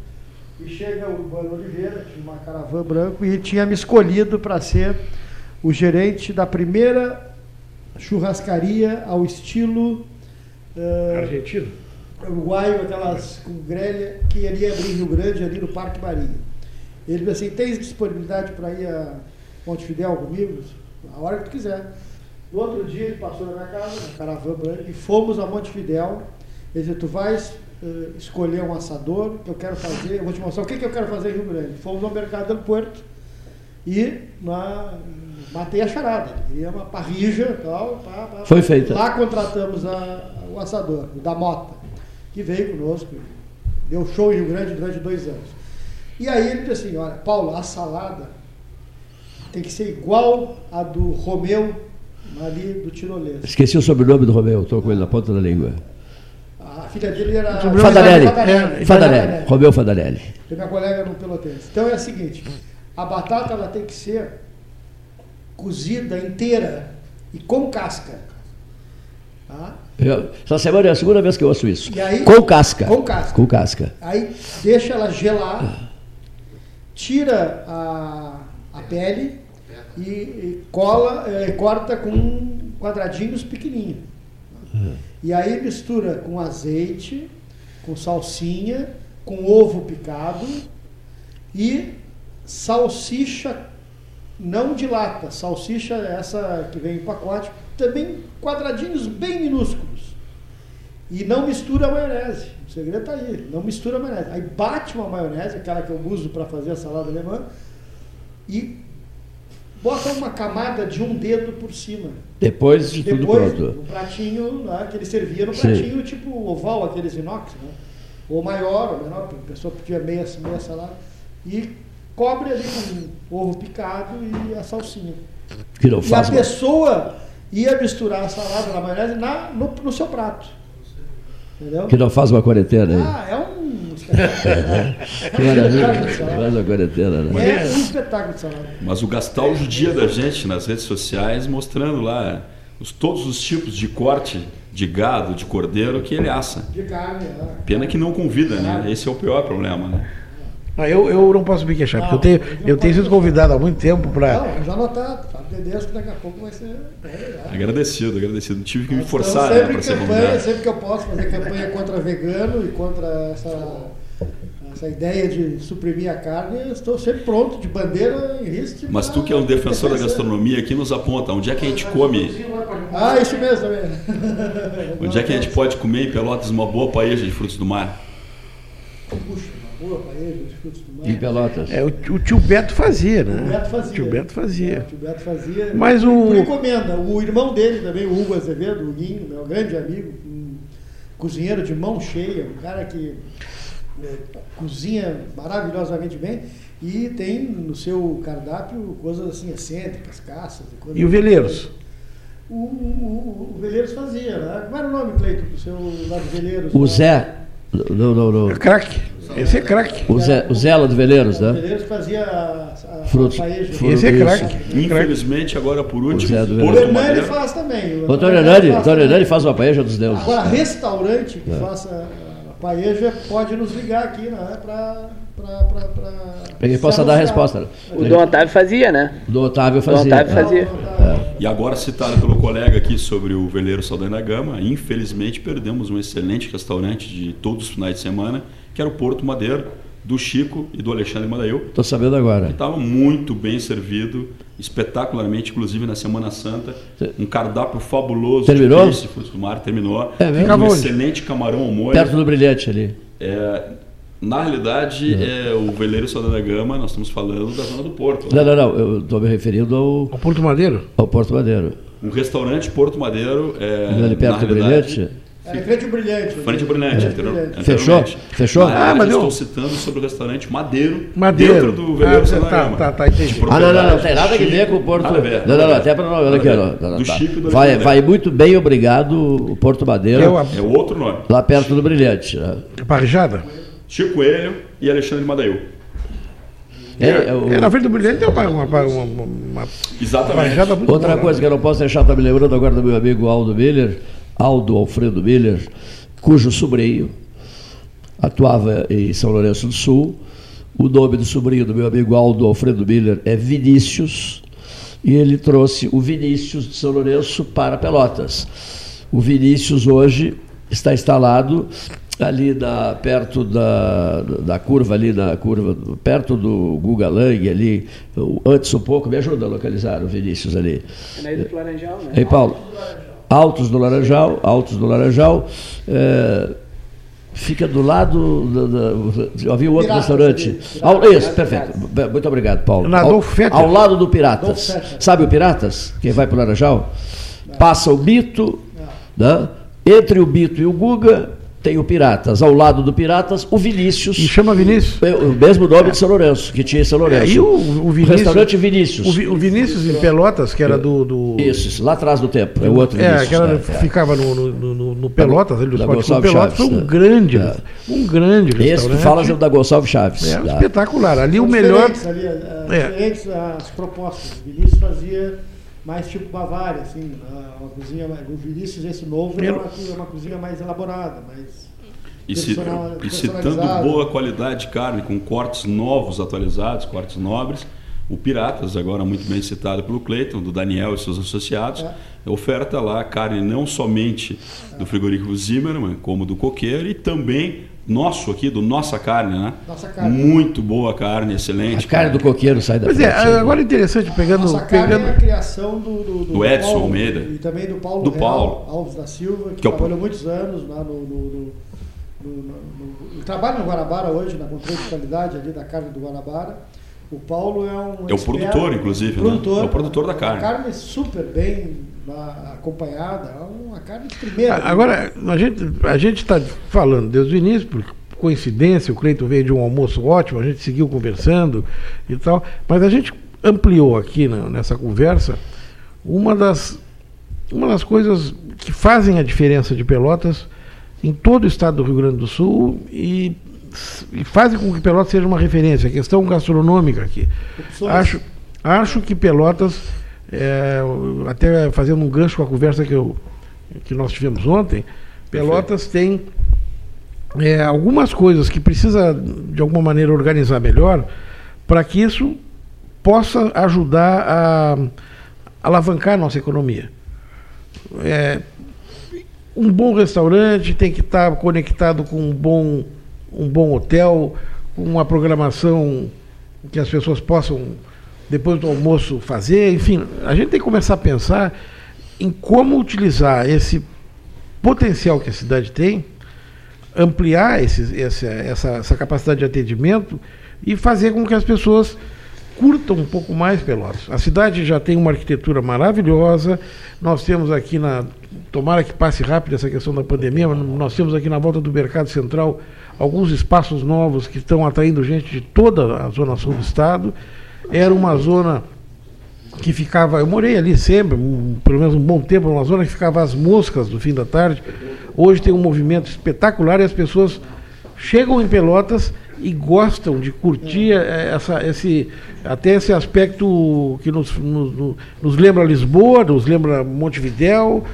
e chega o Mano Oliveira, tinha uma caravana branco, e tinha me escolhido para ser o gerente da primeira churrascaria ao estilo eh, Argentino. uruguaio, aquelas com grelha, que iria abrir em Rio Grande, ali no Parque Marinha. Ele disse assim, tens disponibilidade para ir a Montevidéu comigo? A hora que tu quiser. No outro dia ele passou na minha casa, na caravana branca, e fomos a Montevidéu. Ele disse, tu vais eh, escolher um assador que eu quero fazer, eu vou te mostrar o que, que eu quero fazer em Rio Grande. Fomos ao Mercado do Porto e na, matei a charada. Queria uma parrija e tal. Pá, pá, Foi feita. Lá contratamos a- o assador, o da Mota, que veio conosco, deu show em Rio Grande durante dois anos. E aí ele disse assim, olha, Paulo, a salada tem que ser igual a do Romeu ali do Tirolês. Esqueci o sobrenome do Romeu, estou com ele na ponta da língua. A filha dele era Fadarelli. Fadarelli. Fadarelli. Romeu Fadarelli. Tem minha colega no pelotense. Então é o seguinte, a batata ela tem que ser cozida inteira e com casca. Tá? Eu- essa semana é a segunda vez que eu ouço isso. E aí- com casca. Com casca. Com casca. Aí deixa ela gelar, tira a, a pele e, e cola, eh, corta com quadradinhos pequenininhos. E aí mistura com azeite, com salsinha, com ovo picado e salsicha não de lata, salsicha essa que vem em pacote, também quadradinhos bem minúsculos. E não mistura a maionese. O segredo está aí, não mistura a maionese. Aí bate uma maionese, aquela que eu uso para fazer a salada alemã, e bota uma camada de um dedo por cima. Depois de Depois, tudo pronto. no pratinho né, que ele servia no Sim. pratinho tipo oval, aqueles inox, né? ou maior, ou menor, a pessoa podia meia, meia salada, e cobre ali com ovo picado e a salsinha. Que não e faz a mal. pessoa ia misturar a salada na maionese na, no, no seu prato. Entendeu? Que não faz uma quarentena aí. Ah, é um que maravilha. Faz uma quarentena, né? É um espetáculo de salada. Mas o Gastal judia da gente nas redes sociais, mostrando lá os, todos os tipos de corte de gado, de cordeiro que ele assa. De carne, é. Pena que não convida, né? Esse é o pior problema, né? Ah, eu, eu não posso me queixar, porque eu tenho, eu tenho sido convidado há muito tempo Não, para. já anotado. Sabe, Deus que daqui a pouco vai ser. É, Agradecido, agradecido. Não tive que me Então, forçar né, sempre para ser campanha, convidado. sempre que eu posso fazer campanha contra vegano e contra essa, essa ideia de suprimir a carne, eu estou sempre pronto, de bandeira em risco. Mas tu que é um defensor da gastronomia aqui nos aponta, onde é que a gente come, Ah, isso mesmo também. onde é que a gente pode comer em Pelotas uma boa paella de frutos do mar? Puxa, boa paella de frutos do mar. Em Pelotas. É, o, o tio Beto fazia, né? O Beto fazia. O tio Beto fazia. O tio Beto fazia. Mas o- por encomenda. O irmão dele também, o Hugo Azevedo, o Guinho, meu grande amigo, um cozinheiro de mão cheia, um cara que é, cozinha maravilhosamente bem e tem no seu cardápio coisas assim excêntricas, caças. E, coisas E o Veleiros? O, o, o, Veleiros fazia, né? Como era o nome, Cleito, do seu lá do Veleiros? O lá? Zé. Não, não, não. Craque. Esse é craque. O Zé, o Zé lá do Veleiros, O né? Veleiros fazia a, a, Frutos. a paella. Frutos, Esse é craque. Infelizmente, agora por último, do O Porto Hernani faz também. O Antônio Hernani, Hernani faz uma paella dos deuses. Agora, restaurante que É. faça a paeja pode nos ligar aqui, né? Pra, pra, pra, pra Pra que possa dar a resposta. O Dom Otávio fazia, né? O Dom Otávio Dom fazia. Otávio fazia. É. E agora citado pelo colega aqui sobre o veleiro Saldanha da Gama, infelizmente perdemos um excelente restaurante de todos os finais de semana, que era o Porto Madeiro, do Chico e do Alexandre Madail. Tô sabendo agora. Estava muito bem servido, espetacularmente, inclusive na Semana Santa. Um cardápio fabuloso Terminou? de peixe frutos do mar, terminou. É mesmo? um excelente camarão ao molho. Perto do brilhante ali. É, na realidade, é. o veleiro Saldanha da Gama, nós estamos falando da zona do Porto. Não, não, não. Eu estou me referindo ao. Ao Porto Madeiro? Ao Porto Madeiro. Um restaurante Porto Madeiro. É, Ali perto na do realidade, brilhante? É, frente ao brilhante. Frente ao Brilhante, É. Fechou? Fechou? Ah, mas eu estou citando sobre o restaurante Madeiro, Madeiro. dentro do Veleiro Ah, Saldanha tá, Gama. tá, tá, entendi. Ah, não, não, não, propriedade tem nada a ver com o Porto. Nada a ver, não, não, não, até para não. Olha Nada aqui, ó. Não, não, Do tá. Chico do vai, muito bem, obrigado, o Porto Madeiro. É o- É outro nome. Lá perto do Brilhante. né? Parrijada? Chico Coelho e Alexandre Madail. É, é o- É, na frente do Brilhante tem uma, uma, uma, uma, uma Exatamente. muito Outra boa, coisa que eu não posso deixar, tá me lembrando agora do meu amigo Aldo Miller, Aldo Alfredo Miller, cujo sobrinho atuava em São Lourenço do Sul. O nome do sobrinho do meu amigo Aldo Alfredo Miller é Vinícius, e ele trouxe o Vinícius de São Lourenço para Pelotas. O Vinícius hoje está instalado ali na, perto da, da curva ali na curva perto do Guga Lang ali antes um pouco me ajuda a localizar o Vinícius ali É na do Laranjal, né? Ei, Paulo. Altos do Laranjal, Altos do Laranjal. é, fica do lado. Da, da, havia um outro Piratas, restaurante. Ao, Piratas, isso, perfeito. Muito obrigado, Paulo. Na Ao, ao lado do Piratas. Sabe o Piratas? Quem vai para o Laranjal? Passa o Bito, né? entre o Bito e o Guga. Tem o Piratas, ao lado do Piratas, o Vinícius. E chama Vinícius. É O mesmo nome de São Lourenço, que tinha em São Lourenço. É, e o, o Vinícius. Restaurante Vinícius. O, Vi- o Vinícius em Pelotas, que era do. do Isso, lá atrás do tempo. É o outro é, Vinícius. que era- né? É. ficava no, no, no- no Pelotas, ali do Esporte Clube Pelotas. Foi um Chaves, né? grande, É. um grande Esse que restaurante. fala é o da Gonçalves Chaves. É, espetacular. Ali o melhor. diferentes ali, eh, É. diferentes as propostas. O Vinícius fazia mais tipo Bavária, assim, ah, uma cozinha mais. O Vinícius, esse novo, é uma, uma cozinha mais elaborada, mais. E, personal- e citando boa qualidade de carne, com cortes novos, atualizados, cortes nobres, o Piratas, agora muito bem citado pelo Cleiton, do Daniel e seus associados, é. oferta lá carne não somente do frigorífico Zimmermann, como do Coqueiro e também nosso aqui, do Nossa Carne, né? Nossa carne. Muito boa carne, excelente. A carne do coqueiro sai da Pois é, agora é interessante, pegando... Nossa pegando... carne é a criação do, do, do, do Edson Paulo, Almeida. E também do Paulo, do Real, Paulo. Alves da Silva, que, que trabalhou é o... muitos anos lá no, no, no trabalha no Guarabara hoje, na controle de qualidade ali da carne do Guarabara. O Paulo é um. É o produtor, inclusive, produtor, né? É o produtor da carne. A carne super bem acompanhada, uma carne de primeira. Agora, a gente a está falando desde o início, por coincidência, o Cleiton veio de um almoço ótimo, a gente seguiu conversando e tal, mas a gente ampliou aqui na, nessa conversa uma das, uma das coisas que fazem a diferença de Pelotas em todo o estado do Rio Grande do Sul e e fazem com que Pelotas seja uma referência. A questão gastronômica aqui. Acho, acho que Pelotas, é, até fazendo um gancho com a conversa que, eu, que nós tivemos ontem, Pelotas tem é, algumas coisas que precisa, de alguma maneira, organizar melhor para que isso possa ajudar a alavancar a nossa economia. É, um bom restaurante tem que estar conectado com um bom um bom hotel, uma programação que as pessoas possam, depois do almoço, fazer. Enfim, a gente tem que começar a pensar em como utilizar esse potencial que a cidade tem, ampliar esse, essa, essa, essa capacidade de atendimento e fazer com que as pessoas curtam um pouco mais Pelotas. A cidade já tem uma arquitetura maravilhosa. Nós temos aqui na. Tomara que passe rápido essa questão da pandemia, mas nós temos aqui na volta do Mercado Central alguns espaços novos que estão atraindo gente de toda a zona sul do estado. Era uma zona que ficava, eu morei ali sempre, um, pelo menos um bom tempo, uma zona que ficava às moscas do fim da tarde. Hoje tem um movimento espetacular e as pessoas chegam em Pelotas e gostam de curtir é. essa, esse, até esse aspecto que nos, nos, nos lembra Lisboa, nos lembra Montevidéu,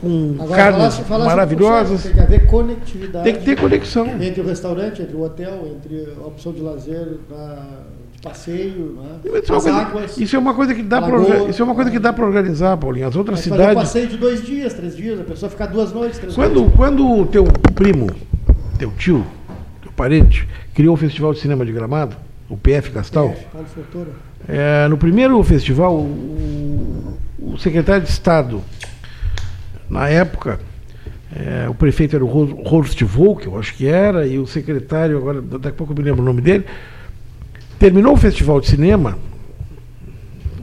com Agora, carnes falasse, falasse maravilhosas. Tem que haver conectividade. Tem que ter conexão. Entre o restaurante, entre o hotel, entre a opção de lazer, passeio, né? isso, é as águas. Isso é uma coisa que dá para isso é uma coisa que dá para organizar, Paulinho. As outras cidades. Um passeio de dois dias, três dias, a pessoa ficar duas noites, três quando, noites. Quando o teu primo, teu tio, teu parente criou o Festival de Cinema de Gramado, o PF Castal. PF, Paulo É, no primeiro festival, o, o secretário de Estado na época, é, o prefeito era o Horst Volk, eu acho que era, e o secretário, agora daqui a pouco eu me lembro o nome dele. Terminou o festival de cinema,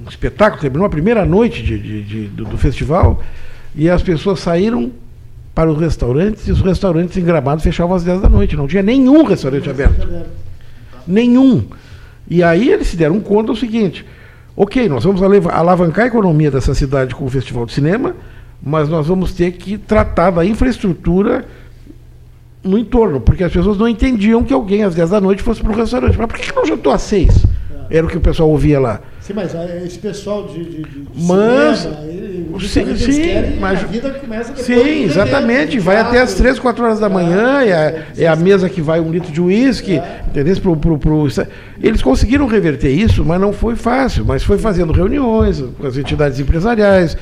um espetáculo, terminou a primeira noite de, de, de, do, do, festival, e as pessoas saíram para os restaurantes, e os restaurantes em Gramado fechavam às 10 da noite, não tinha nenhum restaurante aberto. Nenhum. E aí eles se deram conta do seguinte: ok, nós vamos alavancar a economia dessa cidade com o festival de cinema mas nós vamos ter que tratar da infraestrutura no entorno, porque as pessoas não entendiam que alguém às 10 da noite fosse para o restaurante. Mas por que, não jantou às 6? É. Era o que o pessoal ouvia lá. Sim, mas esse pessoal de, de, de mas, cinema, ele, sim, sim, querem, mas, a vida começa depois Sim, exatamente. vai teatro, até às 3, 4 horas da manhã, é, é, é, a mesa que vai um litro de uísque, é. entendeu? Pro, pro, pro, eles conseguiram reverter isso, mas não foi fácil. Mas foi fazendo reuniões com as entidades empresariais,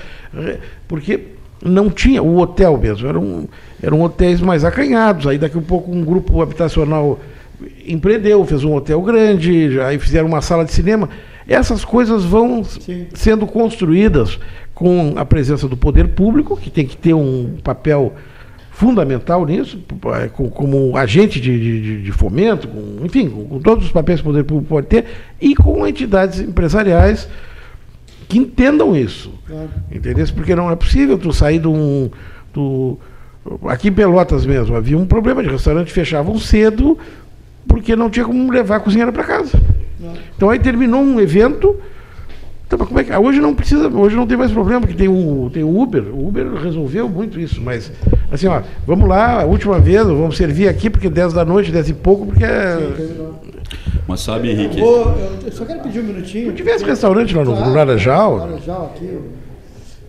porque não tinha, o hotel mesmo, eram, eram hotéis mais acanhados. Aí daqui a um pouco um grupo habitacional empreendeu, fez um hotel grande, aí fizeram uma sala de cinema. Essas coisas vão Sim. sendo construídas com a presença do poder público, que tem que ter um papel fundamental nisso, como agente de, de, de fomento, com, enfim, com todos os papéis que o poder público pode ter, e com entidades empresariais que entendam isso. Claro. Entendeu? Porque não é possível tu sair de um. Do, aqui em Pelotas mesmo, havia um problema de restaurantes fechavam cedo porque não tinha como levar a cozinheira para casa. Não. Então aí terminou um evento. Então, como é que, hoje não precisa, hoje não tem mais problema, porque tem o, tem o Uber. O Uber resolveu muito isso, mas assim, ó, vamos lá, a última vez, vamos servir aqui, porque 10 da noite, 10 e pouco, porque é, mas sabe, Henrique. Eu, vou, eu só quero pedir um minutinho. Se tivesse restaurante lá no, claro, Laranjal. Laranjal aqui.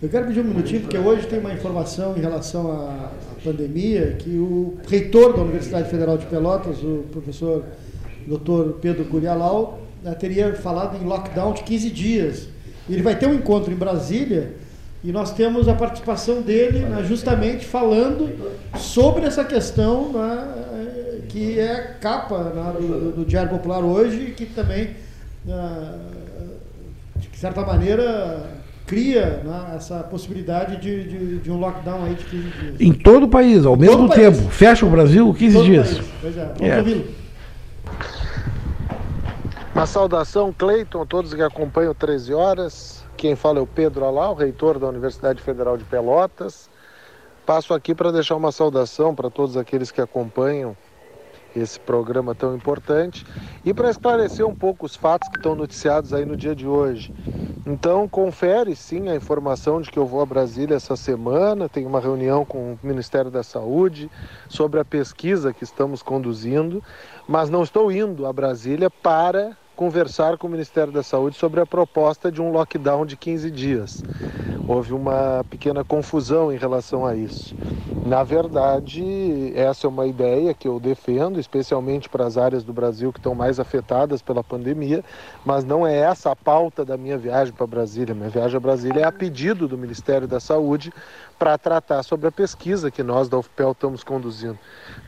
Eu quero pedir um minutinho, porque hoje tem uma informação em relação à, à pandemia, que o reitor da Universidade Federal de Pelotas, o professor Dr. Pedro Curialau, né, teria falado em lockdown de 15 dias. Ele vai ter um encontro em Brasília e nós temos a participação dele né, justamente falando sobre essa questão né, que é capa né, do, do, Diário Popular hoje e que também, né, de certa maneira, cria né, essa possibilidade de, de, de, um lockdown aí de 15 dias. Em todo o país, ao mesmo tempo. País. Fecha o Brasil 15 todo dias. Pois é, vamos é. ouvi-lo. Uma saudação, Cleiton, a todos que acompanham 13 horas. Quem fala é o Pedro Alá, o reitor da Universidade Federal de Pelotas. Passo aqui para deixar uma saudação para todos aqueles que acompanham esse programa tão importante. E para esclarecer um pouco os fatos que estão noticiados aí no dia de hoje. Então, confere sim a informação de que eu vou a Brasília essa semana, tenho uma reunião com o Ministério da Saúde sobre a pesquisa que estamos conduzindo, mas não estou indo a Brasília para conversar com o Ministério da Saúde sobre a proposta de um lockdown de 15 dias. Houve uma pequena confusão em relação a isso. Na verdade, essa é uma ideia que eu defendo, especialmente para as áreas do Brasil que estão mais afetadas pela pandemia, mas não é essa a pauta da minha viagem para Brasília. Minha viagem a Brasília é a pedido do Ministério da Saúde para tratar sobre a pesquisa que nós da UFPEL estamos conduzindo.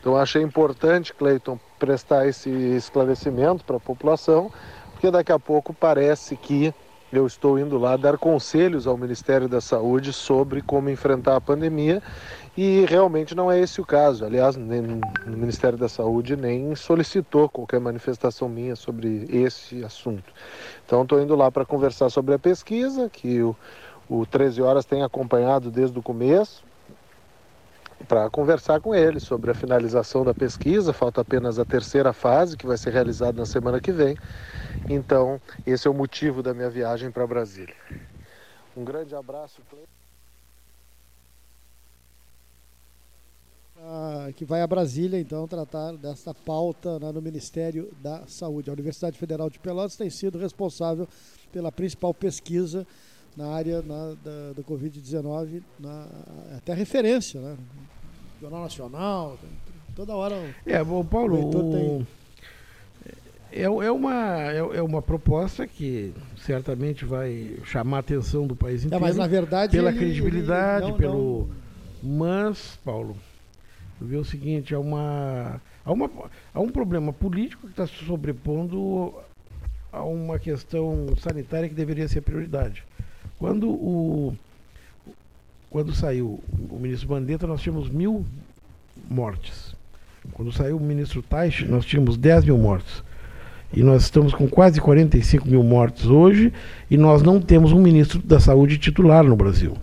Então, achei importante, Cleiton, prestar esse esclarecimento para a população, porque daqui a pouco parece que eu estou indo lá dar conselhos ao Ministério da Saúde sobre como enfrentar a pandemia e realmente não é esse o caso. Aliás, nem, o Ministério da Saúde nem solicitou qualquer manifestação minha sobre esse assunto. Então, estou indo lá para conversar sobre a pesquisa, que o o 13 Horas tem acompanhado desde o começo para conversar com ele sobre a finalização da pesquisa. Falta apenas a terceira fase, que vai ser realizada na semana que vem. Então, esse é o motivo da minha viagem para Brasília. Um grande abraço. Ah, que vai a Brasília, então, tratar dessa pauta né, no Ministério da Saúde. A Universidade Federal de Pelotas tem sido responsável pela principal pesquisa na área na, da, da Covid-19, até referência, né? Jornal Nacional, toda hora. É, bom, Paulo, o tem... é, é, uma, é, é, uma proposta que certamente vai chamar a atenção do país inteiro. É, mas na verdade. Pela ele, credibilidade, ele não, pelo. Não... Mas, Paulo, vê o seguinte, há, uma, há, uma, há um problema político que está se sobrepondo a uma questão sanitária que deveria ser prioridade. Quando o quando saiu o ministro Bandetta, nós tínhamos mil mortes. Quando saiu o ministro Taish, nós tínhamos 10 mil mortes. E nós estamos com quase 45 mil mortes hoje e nós não temos um ministro da saúde titular no Brasil.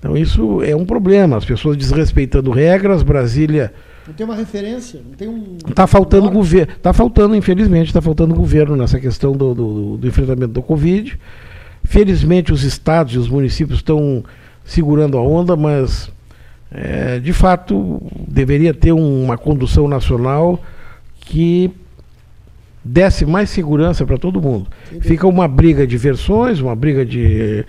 Então isso é um problema, as pessoas desrespeitando regras, Brasília. Não tem uma referência, não tem um. Está faltando governo. Está faltando, infelizmente, está faltando governo nessa questão do, do, do enfrentamento da Covid. Felizmente os estados e os municípios estão segurando a onda, mas é, de fato deveria ter uma condução nacional que desse mais segurança para todo mundo. Fica uma briga de versões, uma briga de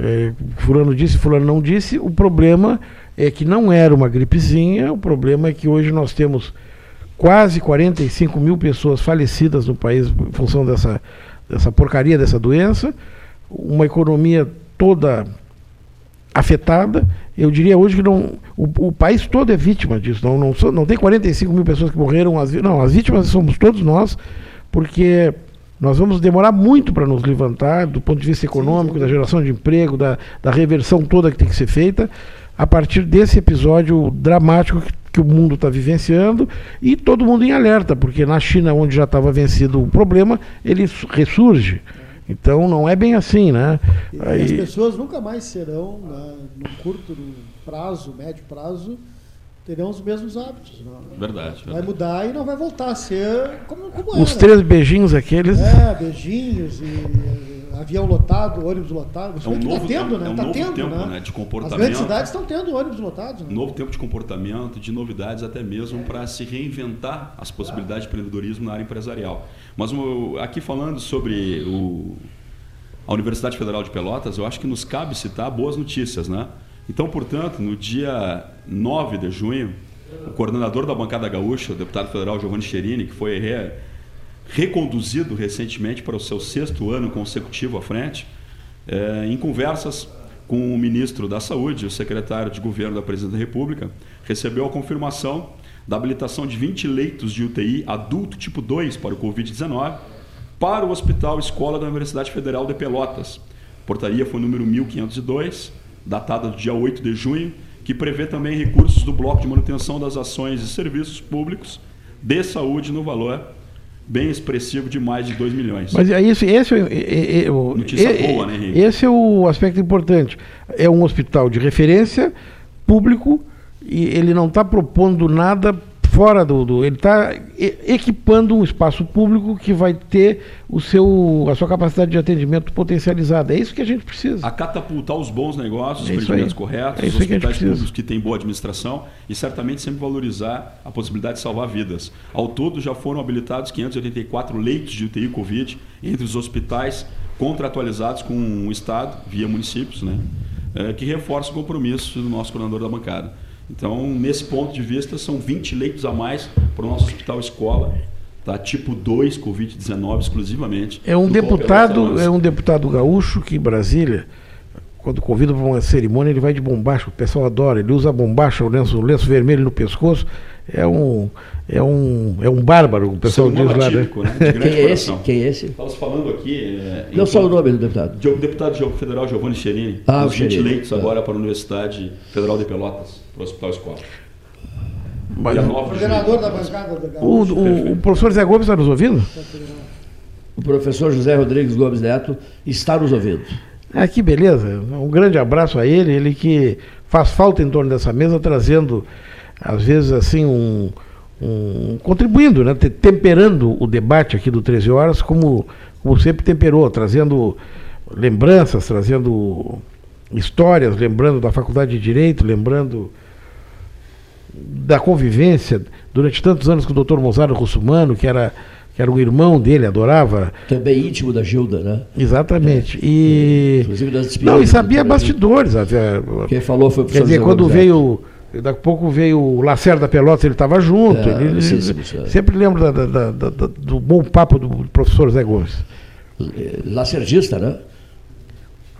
é, fulano disse, fulano não disse. O problema é que não era uma gripezinha, o problema é que hoje nós temos quase 45 mil pessoas falecidas no país em função dessa, dessa porcaria dessa doença uma economia toda afetada. Eu diria hoje que não, o, o país todo é vítima disso. Não, não, não tem 45 mil pessoas que morreram. As, não, as vítimas somos todos nós, porque nós vamos demorar muito para nos levantar do ponto de vista econômico, sim, da geração de emprego, da, da reversão toda que tem que ser feita, a partir desse episódio dramático que, que o mundo está vivenciando e todo mundo em alerta, porque na China, onde já estava vencido o problema, ele ressurge. Então não é bem assim, né? E Aí... As pessoas nunca mais serão, né, no curto prazo, médio prazo, terão os mesmos hábitos. Não. Verdade. Vai verdade. mudar e não vai voltar a ser como, como Os era. três beijinhos aqueles. É, beijinhos e avião lotado, ônibus lotado. É um tá novo, tá tendo, é, né? É um tá novo tendo, tempo né? né? de comportamento. As grandes cidades estão tendo ônibus lotados. Né? Novo tempo de comportamento, de novidades até mesmo para se reinventar as possibilidades de empreendedorismo na área empresarial. Mas aqui falando sobre o, a Universidade Federal de Pelotas, eu acho que nos cabe citar boas notícias, né? Então, portanto, no dia 9 de junho, o coordenador da bancada gaúcha, o deputado federal Giovanni Cherini, que foi reconduzido recentemente para o seu sexto ano consecutivo à frente, é, em conversas com o ministro da Saúde, o secretário de governo da Presidência da República, recebeu a confirmação da habilitação de 20 leitos de UTI adulto tipo 2 para o Covid-19 para o Hospital Escola da Universidade Federal de Pelotas. A portaria foi número 1502, datada do dia 8 de junho, que prevê também recursos do bloco de manutenção das ações e serviços públicos de saúde no valor bem expressivo de mais de 2 milhões. Mas é esse, esse é, é, é, Notícia é, boa, né, Henrique? Esse é o aspecto importante. É um hospital de referência, público, e ele não está propondo nada fora do, do ele está equipando um espaço público que vai ter o seu, a sua capacidade de atendimento potencializada. É isso que a gente precisa. A catapultar os bons negócios, os é empreendimentos corretos, é os hospitais que públicos que têm boa administração e certamente sempre valorizar a possibilidade de salvar vidas. Ao todo já foram habilitados 584 leitos de UTI Covid entre os hospitais contratualizados com o Estado, via municípios, né? É, que reforça o compromisso do nosso coordenador da bancada. Então, nesse ponto de vista, são 20 leitos a mais para o nosso hospital escola, tá? tipo 2 Covid-19 exclusivamente. É um deputado, é um deputado gaúcho que em Brasília, quando convida para uma cerimônia, ele vai de bombacha, o pessoal adora, ele usa a bombacha, o lenço, o lenço vermelho no pescoço, é um, é um, é um bárbaro, o pessoal diz lá. né? né? Quem é esse? Quem é esse? Estamos falando aqui. É, Não só o nome do deputado. O deputado federal Giovanni Cherini, ah, os 20 leitos ah. agora para a Universidade Federal de Pelotas, para o Hospital Escola. Mas, o da bancada da o, o, o professor Zé Gomes está nos ouvindo? O professor José Rodrigues Gomes Neto está nos ouvindo. Ah, que beleza. Um grande abraço a ele, ele que faz falta em torno dessa mesa, trazendo às vezes assim um, um contribuindo, né, temperando o debate aqui do 13 horas como, como sempre temperou, trazendo lembranças, trazendo histórias, lembrando da faculdade de direito, lembrando da convivência durante tantos anos com o doutor Mozart Russumano, que era que era um irmão dele, adorava. Também íntimo da Gilda, né? Exatamente. É. E. Inclusive das Não, e sabia bastidores. Até. Quem falou foi o professor Quer dizer, quando veio Daqui a pouco veio o Lacerda Pelotas, ele estava junto. É, ele, sim, sim, sim. Sempre lembro da, da, da, do bom papo do professor Zé Gomes. Lacerdista, né?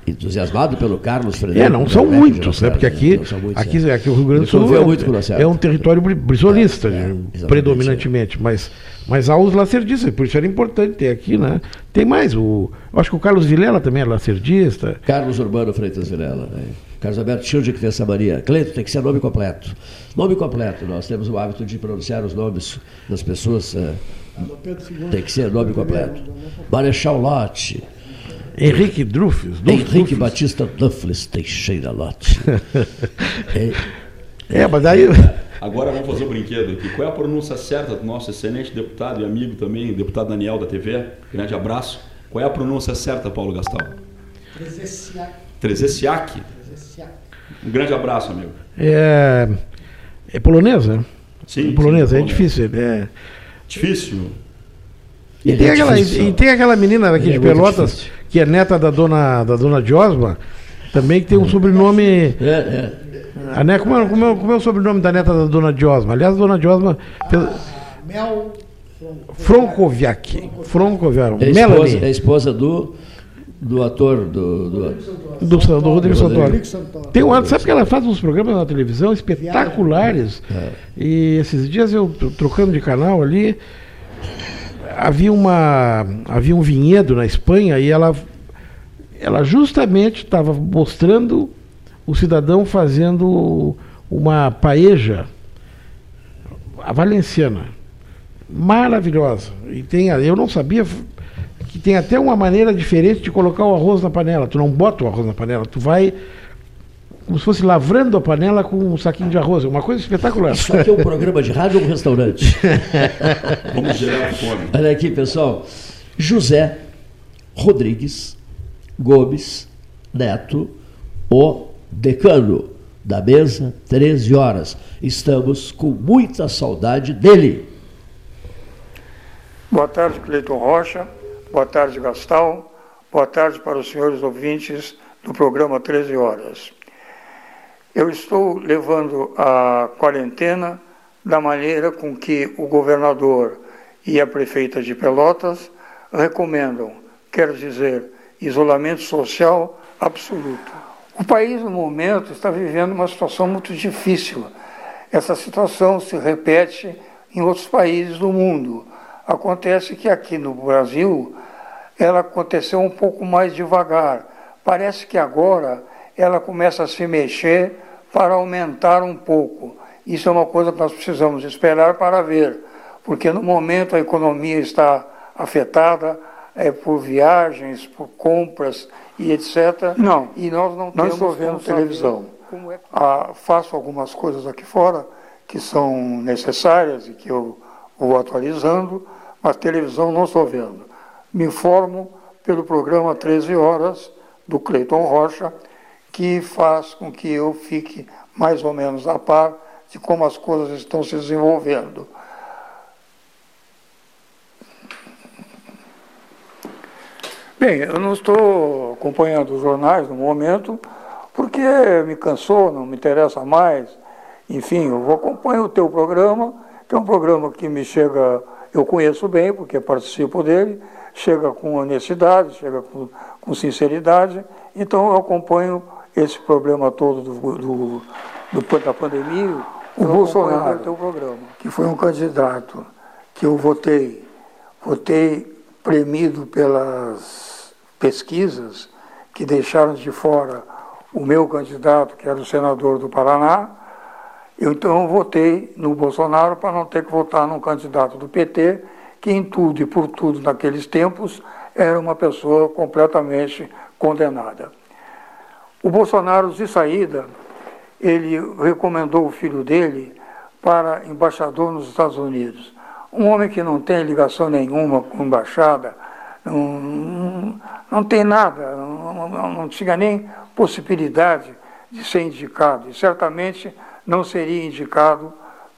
Entusiasmado pelo Carlos Frederico. É, não são muitos, né? Porque aqui, muitos, aqui, é. aqui o Rio Grande do Sul é, é, um território brisolista, é, é, predominantemente. Mas, mas há os lacerdistas, por isso era importante ter aqui, né? Tem mais, o, acho que o Carlos Vilela também é lacerdista. Carlos Urbano Freitas Vilela, né? Carlos Alberto Childe que essa Maria. Cleito, tem que ser nome completo. Nome completo. Nós temos o hábito de pronunciar os nomes das pessoas. É, tem que ser nome completo. Marechal Lotte. Henrique Drufes. Henrique Batista Duffles Teixeira Lotte. é, é, mas aí. Agora vamos fazer o um brinquedo aqui. Qual é a pronúncia certa do nosso excelente deputado e amigo também, deputado Daniel da TV? Grande abraço. Qual é a pronúncia certa, Paulo Gastão? Trezessiac. Trezessiac. Um grande abraço, amigo. É, é polonesa? Sim. É polonesa, sim, é difícil. É... Difícil. E, tem, é aquela, difícil. e tem aquela menina aqui é de Pelotas, difícil. que é neta da dona, da dona Diosma, também que tem um sobrenome. É, é. A, né, como, é, como, é, como é o sobrenome da neta da dona Diosma? Aliás, a dona Diosma. Ah, Mel. Frankoviak. Frankoviak. É Melanie. Esposa, é esposa do do ator do do, do, do, do Rodrigo Santoro. Tem um, sabe que ela faz uns programas na televisão espetaculares. É. E esses dias eu trocando de canal ali, havia uma havia um vinhedo na Espanha e ela ela justamente estava mostrando o cidadão fazendo uma paeja a valenciana maravilhosa e tem eu não sabia que tem até uma maneira diferente de colocar o arroz na panela. Tu não bota o arroz na panela, tu vai como se fosse lavrando a panela com um saquinho de arroz. É uma coisa espetacular. Isso aqui é um programa de rádio ou um restaurante? Vamos gerar fome. Olha aqui, pessoal. José Rodrigues Gomes Neto, o decano da mesa, 13 horas. Estamos com muita saudade dele. Boa tarde, Cleiton Rocha. Boa tarde, Gastal. Boa tarde para os senhores ouvintes do programa 13 Horas. Eu estou levando a quarentena da maneira com que o governador e a prefeita de Pelotas recomendam, quero dizer, isolamento social absoluto. O país, no momento, está vivendo uma situação muito difícil. Essa situação se repete em outros países do mundo. Acontece que aqui no Brasil ela aconteceu um pouco mais devagar. Parece que agora ela começa a se mexer para aumentar um pouco. Isso é uma coisa que nós precisamos esperar para ver, porque no momento a economia está afetada é, por viagens, por compras e etc. Não. E nós não, não estou vendo televisão. É ah, faço algumas coisas aqui fora que são necessárias e que eu vou atualizando, mas televisão não estou vendo. Me informo pelo programa 13 Horas do Cleiton Rocha, que faz com que eu fique mais ou menos a par de como as coisas estão se desenvolvendo. Bem, eu não estou acompanhando os jornais no momento, porque me cansou, não me interessa mais. Enfim, eu vou acompanhar o teu programa, que é um programa que me chega, eu conheço bem, porque participo dele, chega com honestidade, chega com, com sinceridade, então eu acompanho esse problema todo do, do, do da pandemia. O Bolsonaro, que foi um candidato que eu votei, votei premido pelas pesquisas que deixaram de fora o meu candidato, que era o senador do Paraná, eu então votei no Bolsonaro para não ter que votar num candidato do PT, que em tudo e por tudo naqueles tempos era uma pessoa completamente condenada. O Bolsonaro, de saída, ele recomendou o filho dele para embaixador nos Estados Unidos. Um homem que não tem ligação nenhuma com embaixada, não, não, tem nada, não, não tinha nem possibilidade de ser indicado, e certamente não seria indicado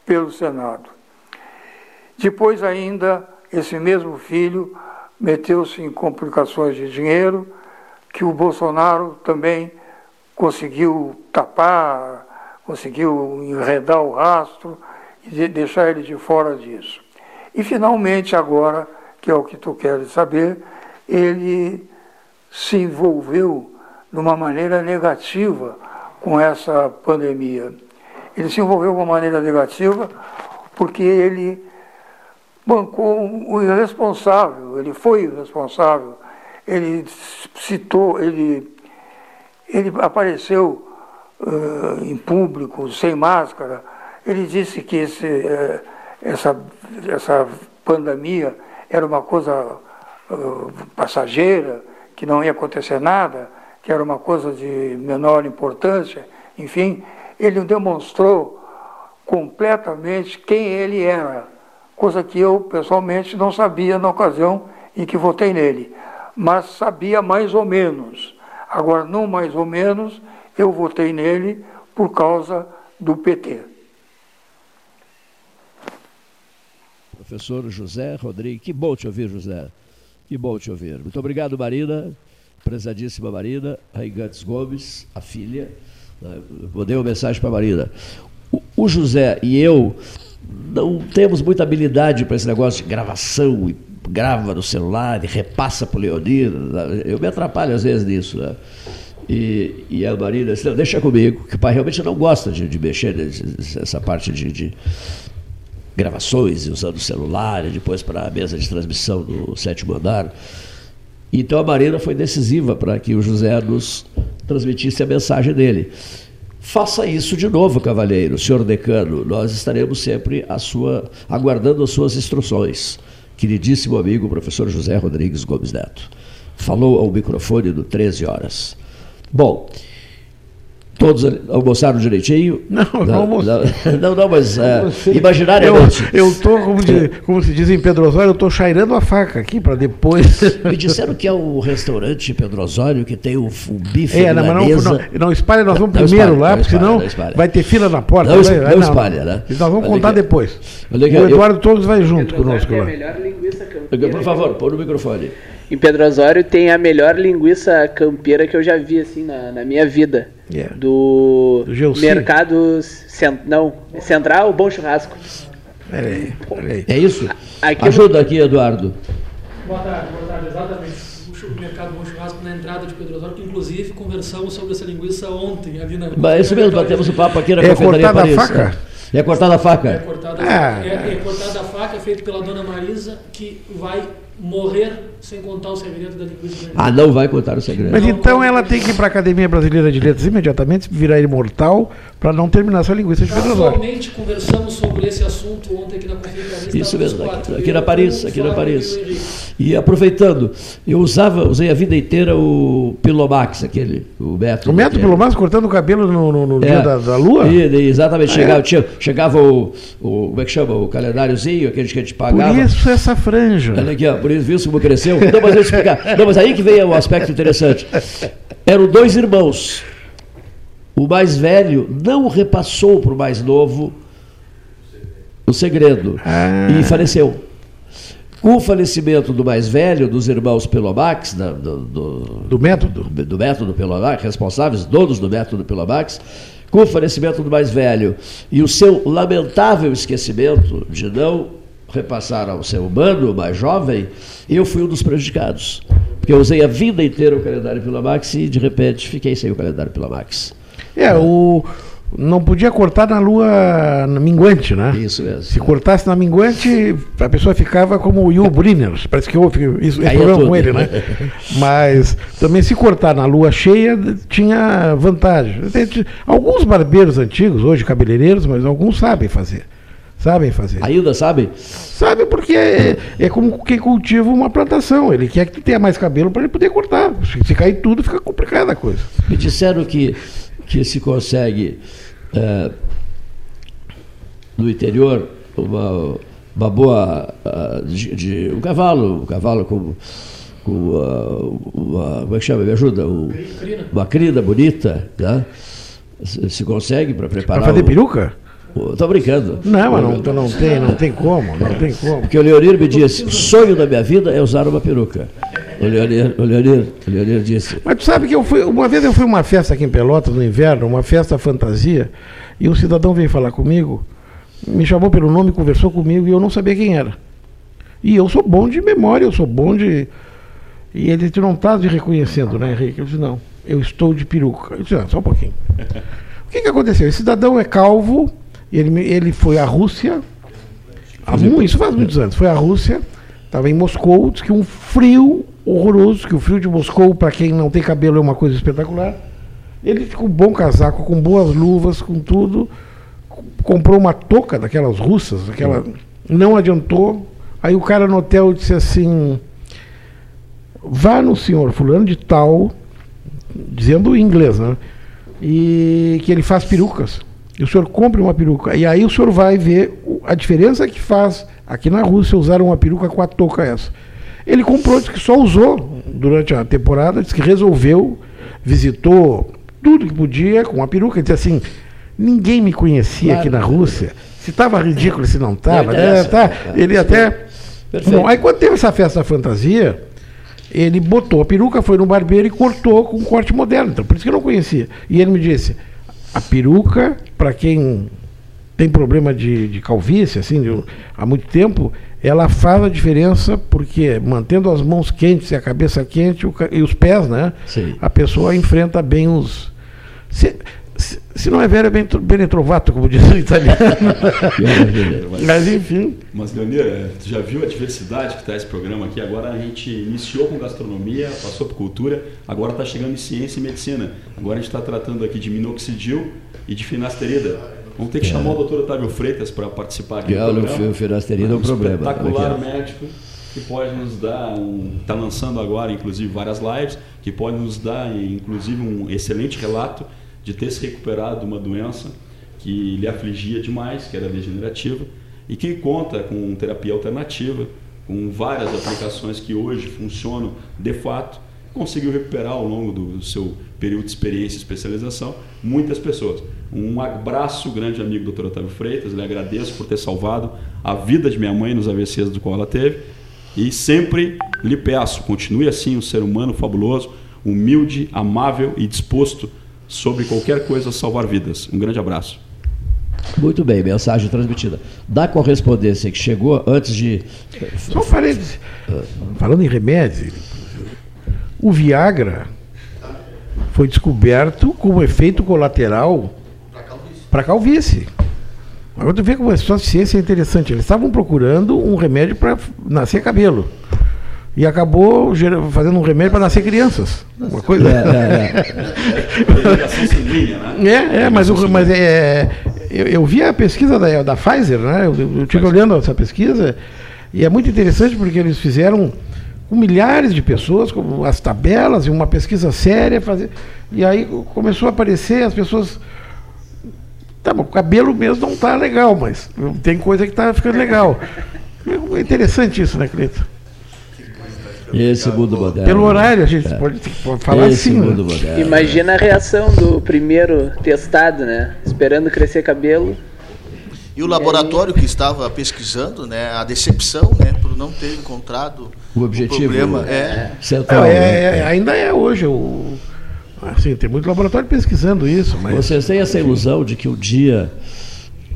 pelo Senado. Depois, ainda, esse mesmo filho meteu-se em complicações de dinheiro, que o Bolsonaro também conseguiu tapar, conseguiu enredar o rastro e deixar ele de fora disso. E finalmente, agora, que é o que tu queres saber, ele se envolveu de uma maneira negativa com essa pandemia. Ele se envolveu de uma maneira negativa porque ele bancou o irresponsável, ele foi irresponsável, ele citou, ele, ele apareceu uh, em público, sem máscara, ele disse que esse, uh, essa, essa pandemia era uma coisa uh, passageira, que não ia acontecer nada, que era uma coisa de menor importância, enfim, ele demonstrou completamente quem ele era, coisa que eu pessoalmente não sabia na ocasião em que votei nele, mas sabia mais ou menos. Agora, não mais ou menos, eu votei nele por causa do PT. professor José Rodrigues. Que bom te ouvir, José. Que bom te ouvir. Muito obrigado, Marina, prezadíssima Marina, Raigantes Gomes, a filha. Vou dar uma mensagem para a Marina. O, o José e eu não temos muita habilidade para esse negócio de gravação e grava no celular e repassa para o Leonir. Eu me atrapalho às vezes nisso. Né? E, e, a Marina disse, deixa comigo, que o pai realmente não gosta de, de mexer nessa parte de, de, gravações usando o celular, e depois para a mesa de transmissão do sétimo andar. Então a Marina foi decisiva para que o José nos transmitisse a mensagem dele. Faça isso de novo, cavalheiro, senhor decano. Nós estaremos sempre a sua, aguardando as suas instruções. Queridíssimo amigo, professor José Rodrigues Gomes Neto. Falou ao microfone do 13 horas. Bom, Todos almoçaram direitinho? Não, não, não almoçaram. Não, não, mas é, imaginariamente. Eu estou, como, como, se diz em Pedro Osório, eu estou chairando a faca aqui para depois. Me disseram que é o restaurante Pedro Osório que tem o, o bife é, não, mas não, não, não espalha, nós vamos não, primeiro espalha, lá, porque senão vai ter fila na porta. Não, vai, não, espalha, né? Nós vamos contar depois. o Eduardo eu, Todos vai junto conosco lá. Por favor, põe no microfone. Em Pedro Osório tem a melhor linguiça campeira que eu já vi assim na, na minha vida. Yeah. Do, do mercado cent, não, central Bom Churrasco. Peraí, peraí. É isso? Aqui Ajuda aqui, Eduardo. Boa tarde, boa tarde, exatamente. O mercado Bom Churrasco na entrada de Pedro Osório, que inclusive conversamos sobre essa linguiça ontem ali na. Mas é isso mesmo, batemos o papo aqui na É Confeitaria cortada a Paris. faca? É cortada a faca? É cortada, Ah. é, é cortada a faca, é feito pela dona Marisa, que vai morrer sem contar o segredo da linguiça. Ah, não vai contar o segredo. Mas então ela tem que ir para a Academia Brasileira de Letras imediatamente, virar imortal, para não terminar essa linguiça de Pedro Osório. Casualmente conversamos sobre esse assunto ontem aqui na confeitaria. Isso estávamos mesmo, aqui, aqui na Paris, aqui na Paris. e aproveitando, eu usava, usei a vida inteira o Pilomax, aquele, o método. O método pelo menos cortando o cabelo no, no- no É. dia da, da lua? E- e exatamente, Ah, chegava, é? tinha- chegava o, o. Como é que chama? O calendáriozinho, aquele que a gente Por pagava. isso essa franja. Olha aqui, ó, isso, viu como cresceu? Não, mas eu explicar. Não, mas aí que vem o aspecto interessante. Eram dois irmãos. O mais velho não repassou para o mais novo o segredo e faleceu. Com o falecimento do mais velho, dos irmãos Pelomax, do, do, do método, do método Pelomax, responsáveis, donos do método Pelomax, com o falecimento do mais velho e o seu lamentável esquecimento de não repassar ao ser humano mais jovem, eu fui um dos prejudicados. Porque eu usei a vida inteira o calendário Pelomax e, de repente, fiquei sem o calendário Pelomax. É, o. Não podia cortar na lua minguante, né? Isso mesmo. Se cortasse na minguante, a pessoa ficava como o Yul Brynner. Parece que houve isso, esse Caía problema com ele, né? Mas também se cortar na lua cheia tinha vantagem. Alguns barbeiros antigos, hoje cabeleireiros, mas alguns sabem fazer. Sabem fazer. Ainda sabe? Sabe porque é, é como quem cultiva uma plantação. Ele quer que tenha mais cabelo para ele poder cortar. Se, se cair tudo, fica complicada a coisa. Me disseram que, que se consegue eh, no interior uma, uma boa de, de- um cavalo, um cavalo com, com uma, como é que chama? Me ajuda? Um- uma crina bonita, né? Se, se consegue para preparar. Para fazer o- peruca? Estou brincando. Não, mas não, não tem, não tem como, não tem como. Porque o Leonir me disse: o sonho da minha vida é usar uma peruca. O Leonir, o Leonir, o Leonir disse: Mas tu sabe que eu fui, uma vez eu fui a uma festa aqui em Pelotas no inverno, uma festa fantasia, e um cidadão veio falar comigo, me chamou pelo nome, conversou comigo e eu não sabia quem era. E eu sou bom de memória, eu sou bom de. E ele disse, não estás me reconhecendo, né, Henrique? Eu disse, não, eu estou de peruca. Eu disse, ah, só um pouquinho. O que, que aconteceu? Esse cidadão é calvo, ele, ele foi à Rússia, há isso faz muitos anos, foi à Rússia, estava em Moscou, disse que um frio horroroso, que o frio de Moscou, para quem não tem cabelo, é uma coisa espetacular. Ele com um bom casaco, com boas luvas, com tudo, comprou uma touca daquelas russas, aquela, não adiantou. Aí o cara no hotel disse assim: vá no senhor fulano de tal, dizendo em inglês, né? E que ele faz perucas. E o senhor compre uma peruca. E aí o senhor vai ver a diferença que faz aqui na Rússia usar uma peruca com a touca essa. Ele comprou, disse que só usou durante a temporada, disse que resolveu, visitou tudo que podia com a peruca. Ele disse assim: ninguém me conhecia aqui na Rússia. Se estava ridículo, se não estava. Não Né? Tá, ele até. Perfeito. Bom, aí quando teve essa festa fantasia, ele botou a peruca, foi no barbeiro e cortou com um corte moderno. Então, por isso que eu não conhecia. E ele me disse: a peruca, para quem tem problema de, de calvície, assim, de- há muito tempo, ela faz a diferença porque mantendo as mãos quentes e a cabeça quente o e os pés, né? Sim. A pessoa enfrenta bem os. Se, se, se não é velho, é bem, bem trovato, como diz o italiano. Mas enfim. Mas, Leonir, é, tu já viu a diversidade que está esse programa aqui? Agora a gente iniciou com gastronomia, passou por cultura, agora está chegando em ciência e medicina. Agora a gente está tratando aqui de minoxidil e de finasterida. Vamos ter que É. chamar o doutor Otávio Freitas para participar aqui do é o programa. fi- finasterida é um problema. espetacular Aqui, ó. médico que pode nos dar um... Está lançando agora, inclusive, várias lives, que pode nos dar, inclusive, um excelente relato de ter se recuperado de uma doença que lhe afligia demais, que era degenerativa, e que conta com terapia alternativa, com várias aplicações que hoje funcionam de fato, conseguiu recuperar ao longo do seu período de experiência e especialização muitas pessoas. Um abraço, grande amigo doutor Otávio Freitas, lhe agradeço por ter salvado a vida de minha mãe nos AVCs do qual ela teve, e sempre lhe peço, continue assim um ser humano fabuloso, humilde, amável e disposto sobre qualquer coisa a salvar vidas. Um grande abraço. Muito bem, mensagem transmitida. Da correspondência que chegou antes de. Só falei, falando em remédio, o Viagra foi descoberto como efeito colateral para calvície. Agora tu vê como a sua ciência é interessante. Eles estavam procurando um remédio para nascer cabelo. E acabou fazendo um remédio para nascer crianças. Uma coisa. É, é, é. é, é mas, o, mas é, eu, eu, vi a pesquisa da, da Pfizer, né? Eu, eu tive olhando essa pesquisa, e é muito interessante porque eles fizeram com milhares de pessoas, com as tabelas e uma pesquisa séria, fazer, e aí começou a aparecer as pessoas. Tá bom, o cabelo mesmo não está legal, mas tem coisa que está ficando legal. É interessante isso, né, Cleiton? Esse mundo moderno. Pelo horário, a gente é. pode, pode, falar Esse assim. Mundo né? moderno. Imagina a reação do primeiro testado, né? Esperando crescer cabelo. E o laboratório que estava pesquisando, né, a decepção, né, por não ter encontrado o objetivo. O problema é, central, é, é, é, ainda é hoje o assim, tem muito laboratório pesquisando isso, mas vocês têm essa ilusão de que o dia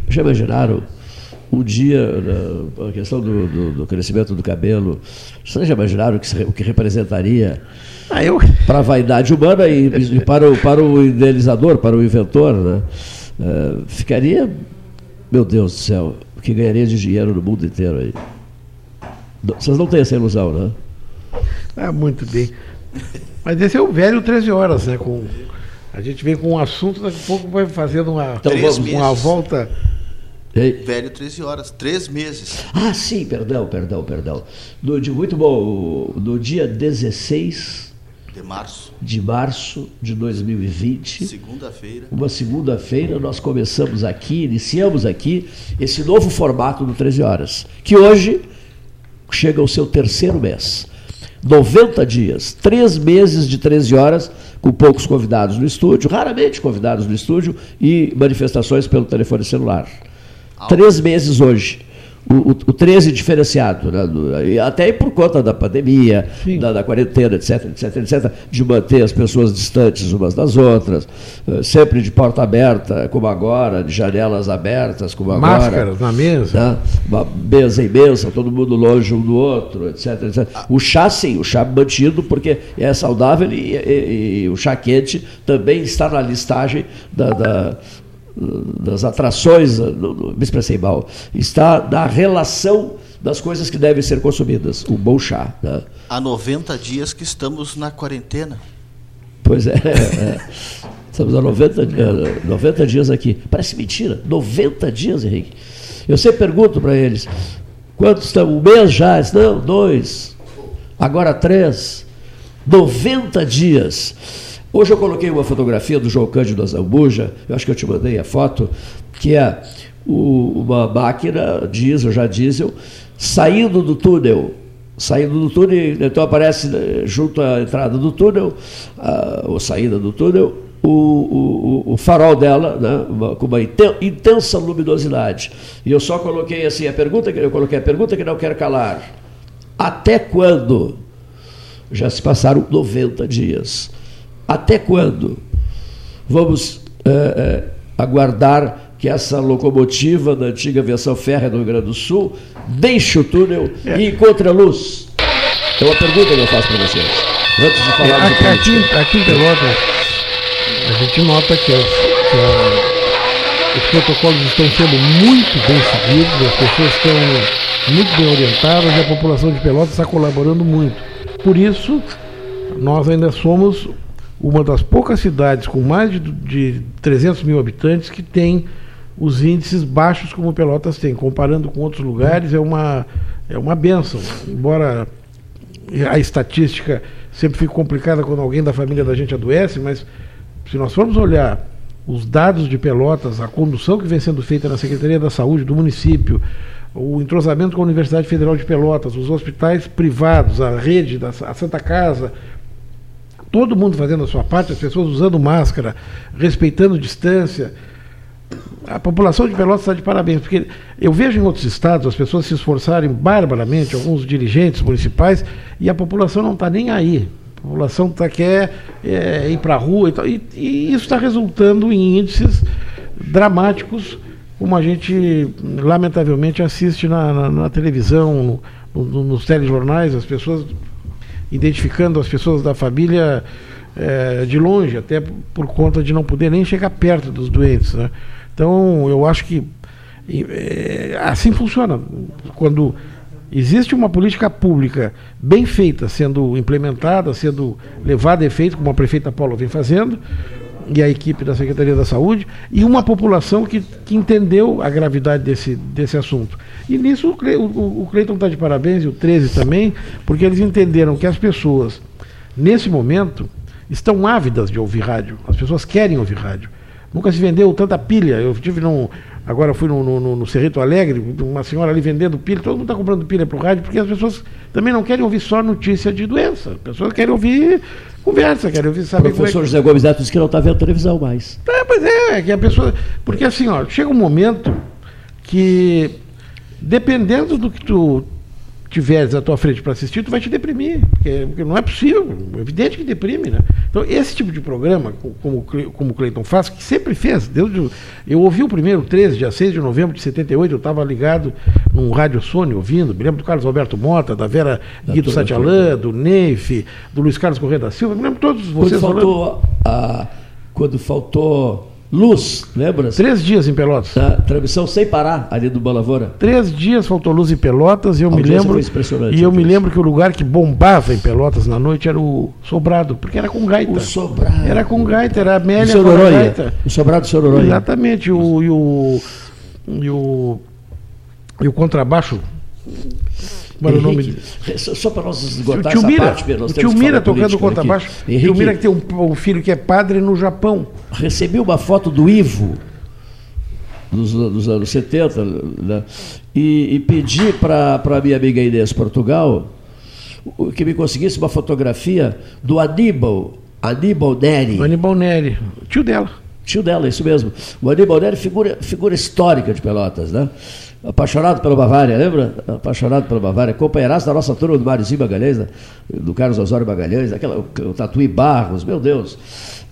já imaginaram o dia, a questão do, do, do, crescimento do cabelo, vocês já imaginaram o que, o que representaria ah, eu... para a vaidade humana e, e, para, o, para o idealizador, para o inventor? Né? Uh, ficaria, meu Deus do céu, o que ganharia de dinheiro no mundo inteiro aí. Vocês não têm essa ilusão, né? Ah, muito bem. Mas esse é o velho 13 horas, né? Com, a gente vem com um assunto, daqui a pouco vai fazendo uma, então, vamos, uma volta Ei. Velho 13 horas, três meses. Ah, sim, perdão, perdão, perdão. No, de, muito bom. No dia 16 de março. De março de 2020. Segunda-feira. Uma segunda-feira nós começamos aqui, iniciamos aqui esse novo formato do 13 horas, que hoje chega ao seu terceiro mês. 90 dias, três meses de 13 horas, com poucos convidados no estúdio, raramente convidados no estúdio e manifestações pelo telefone celular. Três meses hoje. O, o, o 13 diferenciado, né? até por conta da pandemia, da, da, quarentena, etc, etc, etc, de manter as pessoas distantes umas das outras, eh, sempre de porta aberta, como agora, de janelas abertas, como agora. Máscaras na mesa. Né? Uma mesa imensa, todo mundo longe um do outro, etc, etc. O chá, sim, o chá mantido, porque é saudável e, e, e o chá quente também está na listagem da, da das atrações, me expressei mal, está na relação das coisas que devem ser consumidas, o bom chá. Né? Há 90 dias que estamos na quarentena. Pois é, é. estamos há 90, 90 dias aqui. Parece mentira, 90 dias, Henrique. Eu sempre pergunto para eles, quantos estão? Um mês já? Não, dois, agora três. 90 dias. Hoje eu coloquei uma fotografia do João Cândido Azambuja, eu acho que eu te mandei a foto, que é o, uma máquina diesel, já diesel, saindo do túnel. Saindo do túnel, então aparece né, junto à entrada do túnel, a, ou saída do túnel, o, o, o, farol dela, né, uma, com uma intensa luminosidade. E eu só coloquei assim, a pergunta que eu coloquei a pergunta que não quero calar. Até quando? Já se passaram 90 dias. Até quando vamos é, é, aguardar que essa locomotiva da antiga aviação férrea do Rio Grande do Sul deixe o túnel é. e encontre a luz? É uma pergunta que eu faço para vocês. Antes de falar é, aqui, aqui, aqui em Pelotas, a gente nota que, as, que a, os protocolos estão sendo muito bem seguidos, as pessoas estão muito bem orientadas e a população de Pelotas está colaborando muito. Por isso, nós ainda somos uma das poucas cidades com mais de, de 300 mil habitantes que tem os índices baixos como Pelotas tem. Comparando com outros lugares, é uma, é uma benção. Embora a estatística sempre fique complicada quando alguém da família da gente adoece, mas se nós formos olhar os dados de Pelotas, a condução que vem sendo feita na Secretaria da Saúde do município, o entrosamento com a Universidade Federal de Pelotas, os hospitais privados, a rede da a Santa Casa, todo mundo fazendo a sua parte, as pessoas usando máscara, respeitando distância. A população de Pelotas está de parabéns, porque eu vejo em outros estados as pessoas se esforçarem barbaramente, alguns dirigentes municipais, e a população não está nem aí. A população tá, quer é, ir para a rua e, tal, e, e isso está resultando em índices dramáticos como a gente lamentavelmente assiste na, na, na televisão, no, no, nos telejornais, as pessoas identificando as pessoas da família é, de longe, até por conta de não poder nem chegar perto dos doentes. Né? Então, eu acho que é, assim funciona. Quando existe uma política pública bem feita, sendo implementada, sendo levada a efeito, como a prefeita Paula vem fazendo, e a equipe da Secretaria da Saúde, e uma população que, que entendeu a gravidade desse, desse assunto. E nisso o, o, Cleiton está de parabéns, e o 13 também, porque eles entenderam que as pessoas, nesse momento, estão ávidas de ouvir rádio. As pessoas querem ouvir rádio. Nunca se vendeu tanta pilha. Eu tive num. Agora fui no, no, no Cerrito Alegre, uma senhora ali vendendo pilha, todo mundo está comprando pilha para o rádio, porque as pessoas também não querem ouvir só notícia de doença. As pessoas querem ouvir conversa, querem ouvir saber. O professor é que... José Gomes Neto disse que não está vendo televisão mais. É, pois é, é que a pessoa. Porque assim, ó, chega um momento que, dependendo do que tu tiveres à tua frente para assistir, tu vai te deprimir, porque, não é possível, é evidente que deprime, né? Então, esse tipo de programa, como, como o Cleiton faz, que sempre fez, desde, eu ouvi o primeiro 13, dia 6 de novembro de 78, eu estava ligado num rádio Sony ouvindo, me lembro do Carlos Alberto Mota, da Vera da Guido Satialã, do Neif, do Luiz Carlos Correia da Silva, me lembro todos vocês quando faltou falando. A, quando faltou Luz, lembra? Três dias em Pelotas. A transmissão sem parar ali do Balavora. Três dias faltou luz em Pelotas e eu me lembro. E eu me lembro que o lugar que bombava em Pelotas na noite era o Sobrado, porque era com gaita. O Sobrado. Era com gaita, era a Amélia com gaita. O Sobrado do Sororóia. Exatamente. O, e, o, e, o, e o contrabaixo como era o nome Só para nós esgotar o tio Mira, parte, Pedro, o tio Mira tocando contrabaixo. O tio Mira que tem um, um, filho que é padre no Japão. Recebi uma foto do Ivo, dos, dos anos 70, né? e, e pedi para a minha amiga Inês Portugal que me conseguisse uma fotografia do Aníbal, Aníbal Neri. Aníbal Neri, tio dela. Tio dela, isso mesmo. O Aníbal Neri, figura, figura histórica de Pelotas, né? Apaixonado pela Bavária, lembra? Apaixonado pela Bavária, companheiraço da nossa turma do Marizinho Magalhães, né? do Carlos Osório Magalhães, aquela, o Tatuí Barros, meu Deus,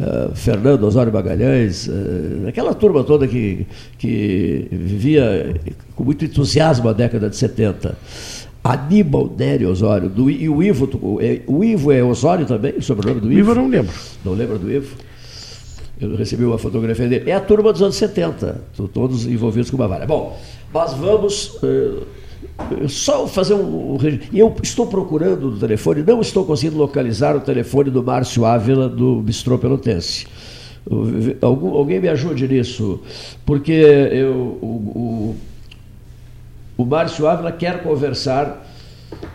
uh, Fernando Osório Magalhães, uh, aquela turma toda que, que vivia com muito entusiasmo a década de 70. Aníbal Nério Osório, do, e o Ivo, o Ivo é Osório também, o sobrenome do Ivo? Ivo eu não lembro. Não lembra do Ivo? Eu recebi uma fotografia dele. É a turma dos anos 70, todos envolvidos com Bavária. Bom, nós vamos uh, só fazer um. Eu estou procurando o telefone, não estou conseguindo localizar o telefone do Márcio Ávila do Bistrô Pelotense. Algum, alguém me ajude nisso, porque eu, o, o, o Márcio Ávila quer conversar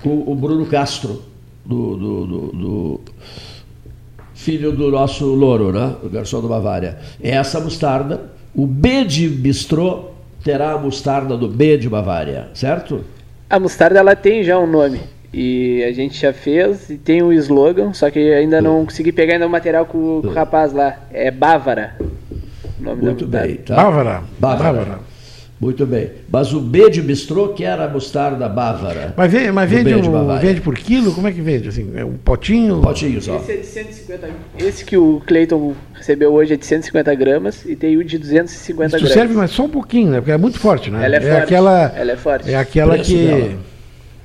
com o Bruno Castro, do, do, do, do filho do nosso louro, né? o garçom do Bavária. É essa mostarda, o B de bistrô terá a mostarda do B de Bavária, certo? A mostarda ela tem já um nome. E a gente já fez e tem um slogan, só que ainda não consegui pegar ainda o material com, com o rapaz lá. É Bávara. Muito bem. Tá? Bávara. Bávara. Bávara. Muito bem. Mas o B de bistrô, que era a mostarda bávara. Mas, vende, mas vende, um, vende por quilo? Como é que vende? Assim, é um potinho? Potinho só. Esse é de 150 Esse que o Cleiton recebeu hoje é de 150 gramas e tem o de 250 Isso gramas. serve, mas só um pouquinho, né? Porque é muito forte, né? Ela é, é forte. Aquela, Ela é forte. É aquela que. Dela.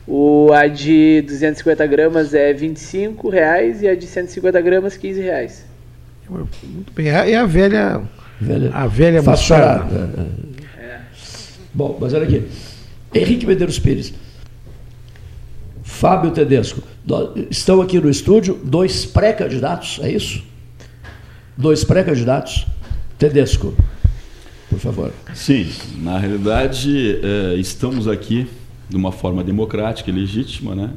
O, a de 250 gramas é 25 reais e a de 150 gramas 15 reais. Muito bem. É a velha. velha a velha mostarda. Bom, mas olha aqui. Henrique Medeiros Pires. Fábio Tedesco. Estão aqui no estúdio dois pré-candidatos, é isso? Dois pré-candidatos. Tedesco, por favor. Sim, na realidade, é, estamos aqui de uma forma democrática e legítima, né?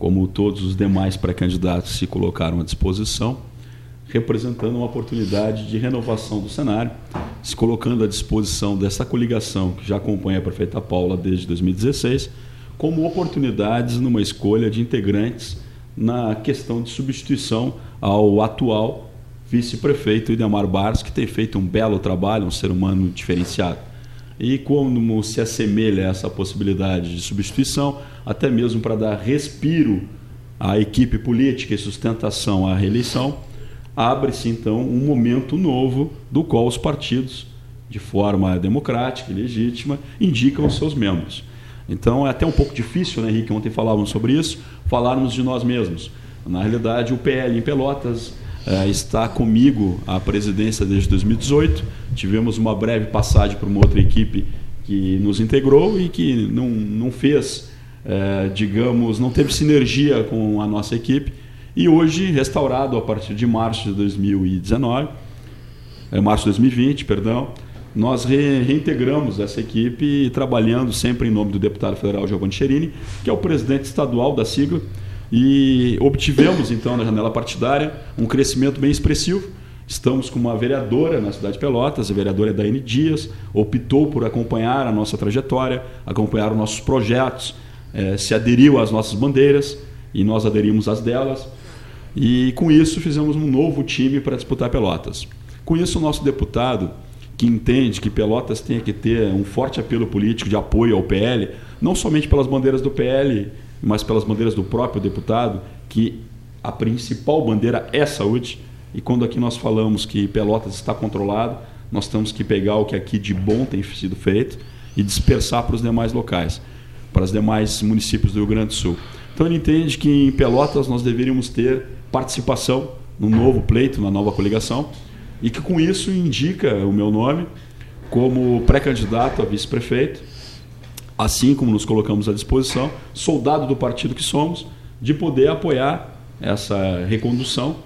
como todos os demais pré-candidatos se colocaram à disposição representando uma oportunidade de renovação do cenário, se colocando à disposição dessa coligação que já acompanha a prefeita Paula desde 2016, como oportunidades numa escolha de integrantes na questão de substituição ao atual vice-prefeito Idemar Barros, que tem feito um belo trabalho, um ser humano diferenciado. E como se assemelha essa possibilidade de substituição, até mesmo para dar respiro à equipe política e sustentação à reeleição, abre-se então um momento novo do qual os partidos de forma democrática e legítima, indicam os seus membros. Então é até um pouco difícil, né, Henrique? Ontem falávamos sobre isso, falarmos de nós mesmos. Na realidade, o PL em Pelotas é, está comigo a presidência desde 2018. Tivemos uma breve passagem por uma outra equipe que nos integrou e que não, não fez, é, digamos, não teve sinergia com a nossa equipe. E hoje, restaurado a partir de março de 2019, é, março de 2020, perdão, nós re reintegramos essa equipe trabalhando sempre em nome do deputado federal Giovanni Cherini, que é o presidente estadual da sigla, e obtivemos então na janela partidária um crescimento bem expressivo. Estamos com uma vereadora na cidade de Pelotas, a vereadora Daine Dias, optou por acompanhar a nossa trajetória, acompanhar os nossos projetos, eh, se aderiu às nossas bandeiras e nós aderimos às delas. E com isso fizemos um novo time para disputar Pelotas. Com isso, o nosso deputado que entende que Pelotas tem que ter um forte apelo político de apoio ao PL, não somente pelas bandeiras do PL, mas pelas bandeiras do próprio deputado, que a principal bandeira é saúde. E quando aqui nós falamos que Pelotas está controlado, nós temos que pegar o que aqui de bom tem sido feito e dispersar para os demais locais, para os demais municípios do Rio Grande do Sul. Então ele entende que em Pelotas nós deveríamos ter participação no novo pleito, na nova coligação, e que com isso indica o meu nome como pré-candidato a vice-prefeito, assim como nos colocamos à disposição, soldado do partido que somos, de poder apoiar essa recondução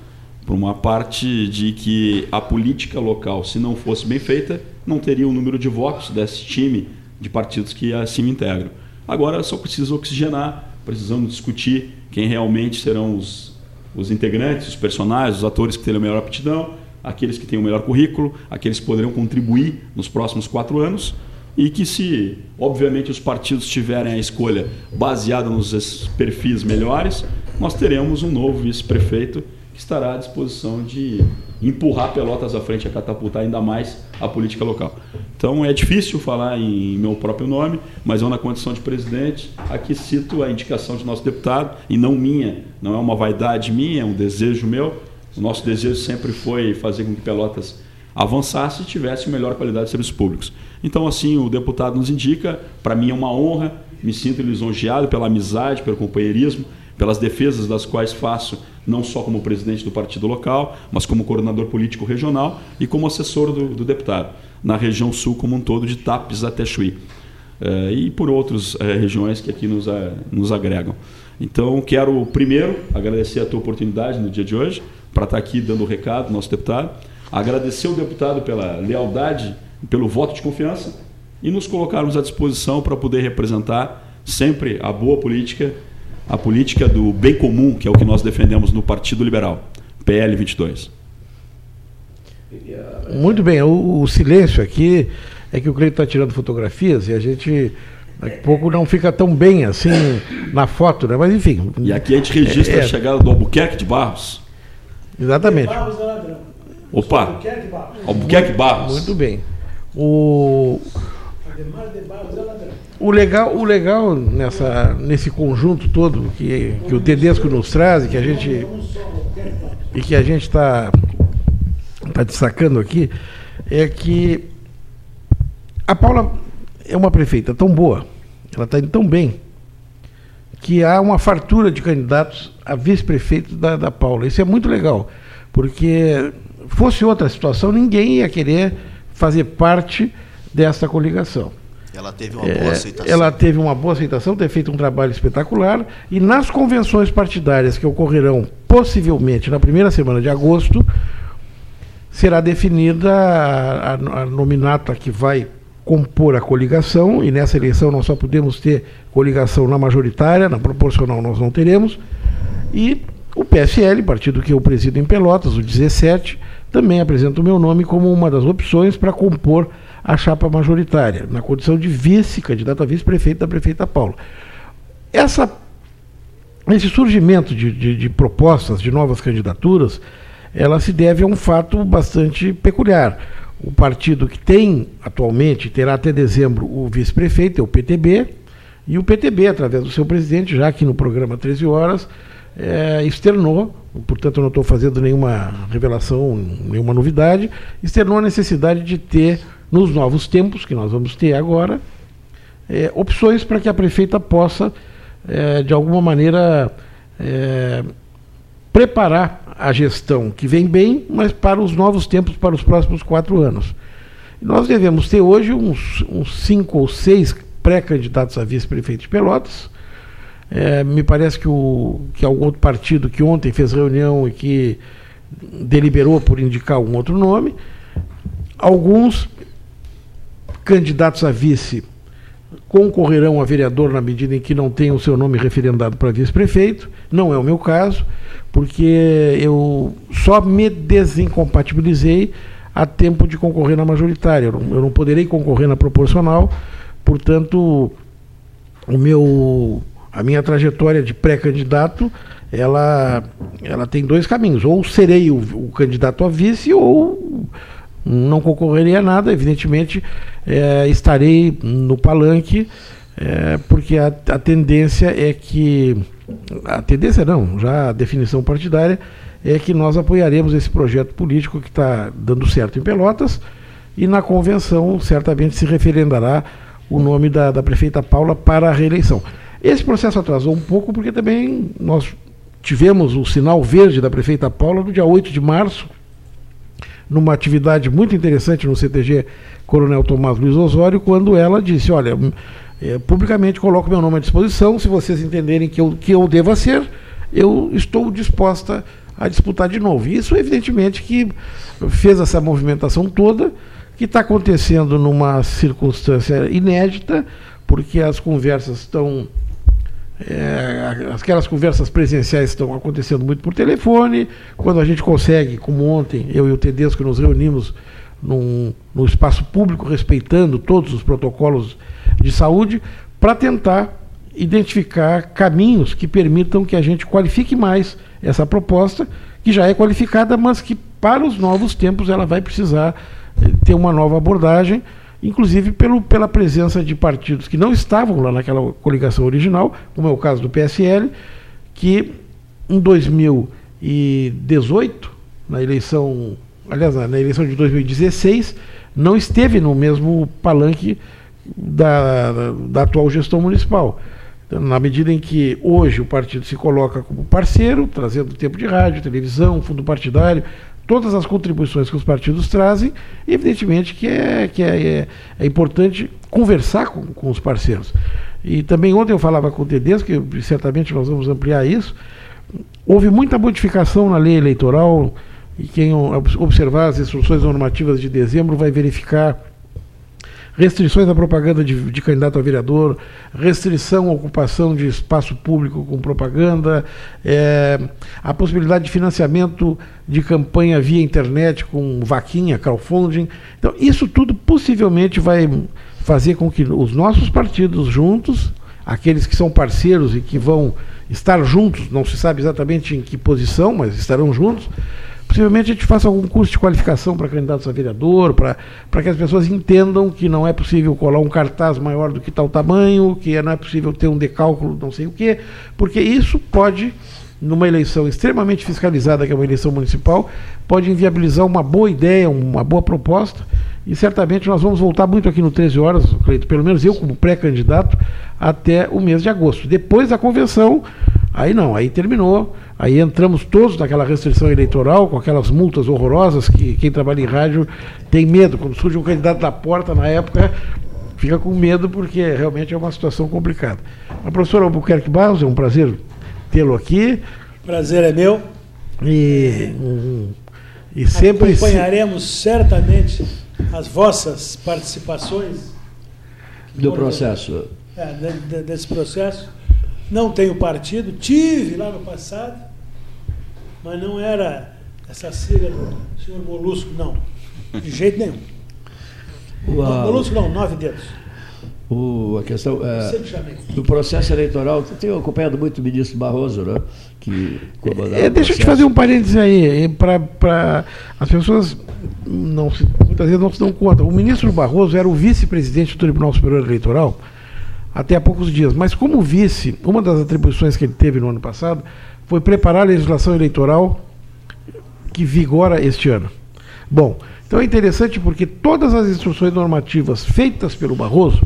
por uma parte de que a política local, se não fosse bem feita, não teria o número de votos desse time de partidos que assim integram. Agora só precisa oxigenar, precisamos discutir quem realmente serão os, os integrantes, os personagens, os atores que terão a melhor aptidão, aqueles que têm o melhor currículo, aqueles que poderão contribuir nos próximos quatro anos e que se, obviamente, os partidos tiverem a escolha baseada nos perfis melhores, nós teremos um novo vice-prefeito que estará à disposição de empurrar Pelotas à frente, a catapultar ainda mais a política local. Então é difícil falar em meu próprio nome, mas eu na condição de presidente, aqui cito a indicação de nosso deputado, e não minha, não é uma vaidade minha, é um desejo meu, o nosso desejo sempre foi fazer com que Pelotas avançasse e tivesse melhor qualidade de serviços públicos. Então, assim, o deputado nos indica, para mim é uma honra, me sinto lisonjeado pela amizade, pelo companheirismo, pelas defesas das quais faço, não só como presidente do partido local, mas como coordenador político regional e como assessor do, do deputado, na região sul como um todo, de Tapes até Chuí. É, e por outras é, regiões que aqui nos, é, nos agregam. Então, quero primeiro agradecer a tua oportunidade no dia de hoje, para estar aqui dando o recado, nosso deputado. Agradecer o deputado pela lealdade, pelo voto de confiança e nos colocarmos à disposição para poder representar sempre a boa política, a política do bem comum, que é o que nós defendemos no Partido Liberal, PL 22. Muito bem, o, o silêncio aqui é que o Cleiton está tirando fotografias e a gente Daqui a pouco não fica tão bem assim na foto, né? Mas enfim. E aqui a gente registra é, é... a chegada do Albuquerque de Barros. Exatamente. Opa! Albuquerque Barros. Muito bem. O, o legal, o legal nessa, nesse conjunto todo que, que o Tedesco nos traz que a gente e que a gente está tá destacando aqui é que a Paula é uma prefeita tão boa, ela está indo tão bem, que há uma fartura de candidatos a vice-prefeito da, da Paula. Isso é muito legal, porque fosse outra situação, ninguém ia querer fazer parte dessa coligação. Ela teve uma boa é, aceitação. Ela teve uma boa aceitação, ter feito um trabalho espetacular. E nas convenções partidárias que ocorrerão possivelmente na primeira semana de agosto, será definida a, a, a nominata que vai compor a coligação, e nessa eleição nós só podemos ter coligação na majoritária, na proporcional nós não teremos, e o PSL, partido que eu presido em Pelotas, o 17, também apresenta o meu nome como uma das opções para compor a chapa majoritária, na condição de vice, candidato a vice-prefeito da prefeita Paula. Essa, esse surgimento de, de, de propostas de novas candidaturas, ela se deve a um fato bastante peculiar o partido que tem atualmente, terá até dezembro o vice-prefeito, é o PTB, e o PTB, através do seu presidente, já aqui no programa 13 Horas, é, externou, portanto eu não estou fazendo nenhuma revelação, nenhuma novidade, externou a necessidade de ter nos novos tempos que nós vamos ter agora, é, opções para que a prefeita possa, é, de alguma maneira, é, preparar a gestão que vem bem, mas para os novos tempos, para os próximos quatro anos. Nós devemos ter hoje uns, uns cinco ou seis pré-candidatos a vice-prefeito de Pelotas. É, me parece que, o, que algum outro partido que ontem fez reunião e que deliberou por indicar um outro nome. Alguns candidatos a vice concorrerão a vereador na medida em que não tenham o seu nome referendado para vice-prefeito. Não é o meu caso, porque eu só me desincompatibilizei a tempo de concorrer na majoritária. Eu não, eu não poderei concorrer na proporcional, portanto, o meu, a minha trajetória de pré-candidato ela, ela tem dois caminhos. Ou serei o, o candidato a vice, ou não concorrerei a nada. Evidentemente, é, estarei no palanque, é, porque a, a tendência é que. A tendência não, já a definição partidária é que nós apoiaremos esse projeto político que está dando certo em Pelotas e na convenção certamente se referendará o nome da, da prefeita Paula para a reeleição. Esse processo atrasou um pouco porque também nós tivemos o sinal verde da prefeita Paula no dia 8 de março, numa atividade muito interessante no CTG Coronel Tomás Luiz Osório, quando ela disse: Olha, é, publicamente coloco meu nome à disposição, se vocês entenderem que eu, que eu deva ser, eu estou disposta a disputar de novo. Isso, evidentemente, que fez essa movimentação toda, que está acontecendo numa circunstância inédita, porque as conversas estão é, aquelas conversas presenciais estão acontecendo muito por telefone. Quando a gente consegue, como ontem, eu e o Tedesco nos reunimos num, num espaço público, respeitando todos os protocolos de saúde, para tentar identificar caminhos que permitam que a gente qualifique mais essa proposta, que já é qualificada, mas que para os novos tempos ela vai precisar eh, ter uma nova abordagem inclusive pelo, pela presença de partidos que não estavam lá naquela coligação original, como é o caso do PSL, que em 2018, na eleição, aliás, na eleição de 2016, não esteve no mesmo palanque da, da, atual gestão municipal. Então, na medida em que hoje o partido se coloca como parceiro, trazendo tempo de rádio, televisão, fundo partidário, todas as contribuições que os partidos trazem, evidentemente que é, que é, é, é importante conversar com, com, os parceiros. E também ontem eu falava com o Tedesco, que certamente nós vamos ampliar isso, houve muita modificação na lei eleitoral, e quem observar as instruções normativas de dezembro vai verificar restrições à propaganda de, de, candidato a vereador, restrição à ocupação de espaço público com propaganda, é, a possibilidade de financiamento de campanha via internet com vaquinha, crowdfunding. Então, isso tudo possivelmente vai fazer com que os nossos partidos juntos, aqueles que são parceiros e que vão estar juntos, não se sabe exatamente em que posição, mas estarão juntos, possivelmente a gente faça algum curso de qualificação para candidatos a vereador, para que as pessoas entendam que não é possível colar um cartaz maior do que tal tamanho, que não é possível ter um decálculo não sei o quê, porque isso pode, numa eleição extremamente fiscalizada, que é uma eleição municipal, pode inviabilizar uma boa ideia, uma boa proposta, e certamente nós vamos voltar muito aqui no 13 horas, Cleito, pelo menos eu como pré-candidato, até o mês de agosto. Depois da convenção, aí não, aí terminou Aí entramos todos naquela restrição eleitoral, com aquelas multas horrorosas que quem trabalha em rádio tem medo. Quando surge um candidato da porta, na época, fica com medo, porque realmente é uma situação complicada. A professora Albuquerque Barros, é um prazer tê-lo aqui. Prazer é meu. E, e sempre. Acompanharemos certamente as vossas participações. Do processo. É, de, de, desse processo não tenho partido, tive lá no passado, mas não era essa sigla do senhor Molusco, não. De jeito nenhum. Molusco não, nove dedos. O, a questão é, do processo eleitoral, eu tenho acompanhado muito o ministro Barroso, né? Que é, deixa eu te fazer um parênteses aí, para as pessoas não se, muitas vezes não se dão conta. O ministro Barroso era o vice-presidente do Tribunal Superior Eleitoral até há poucos dias. Mas como vice, uma das atribuições que ele teve no ano passado foi preparar a legislação eleitoral que vigora este ano. Bom, então é interessante porque todas as instruções normativas feitas pelo Barroso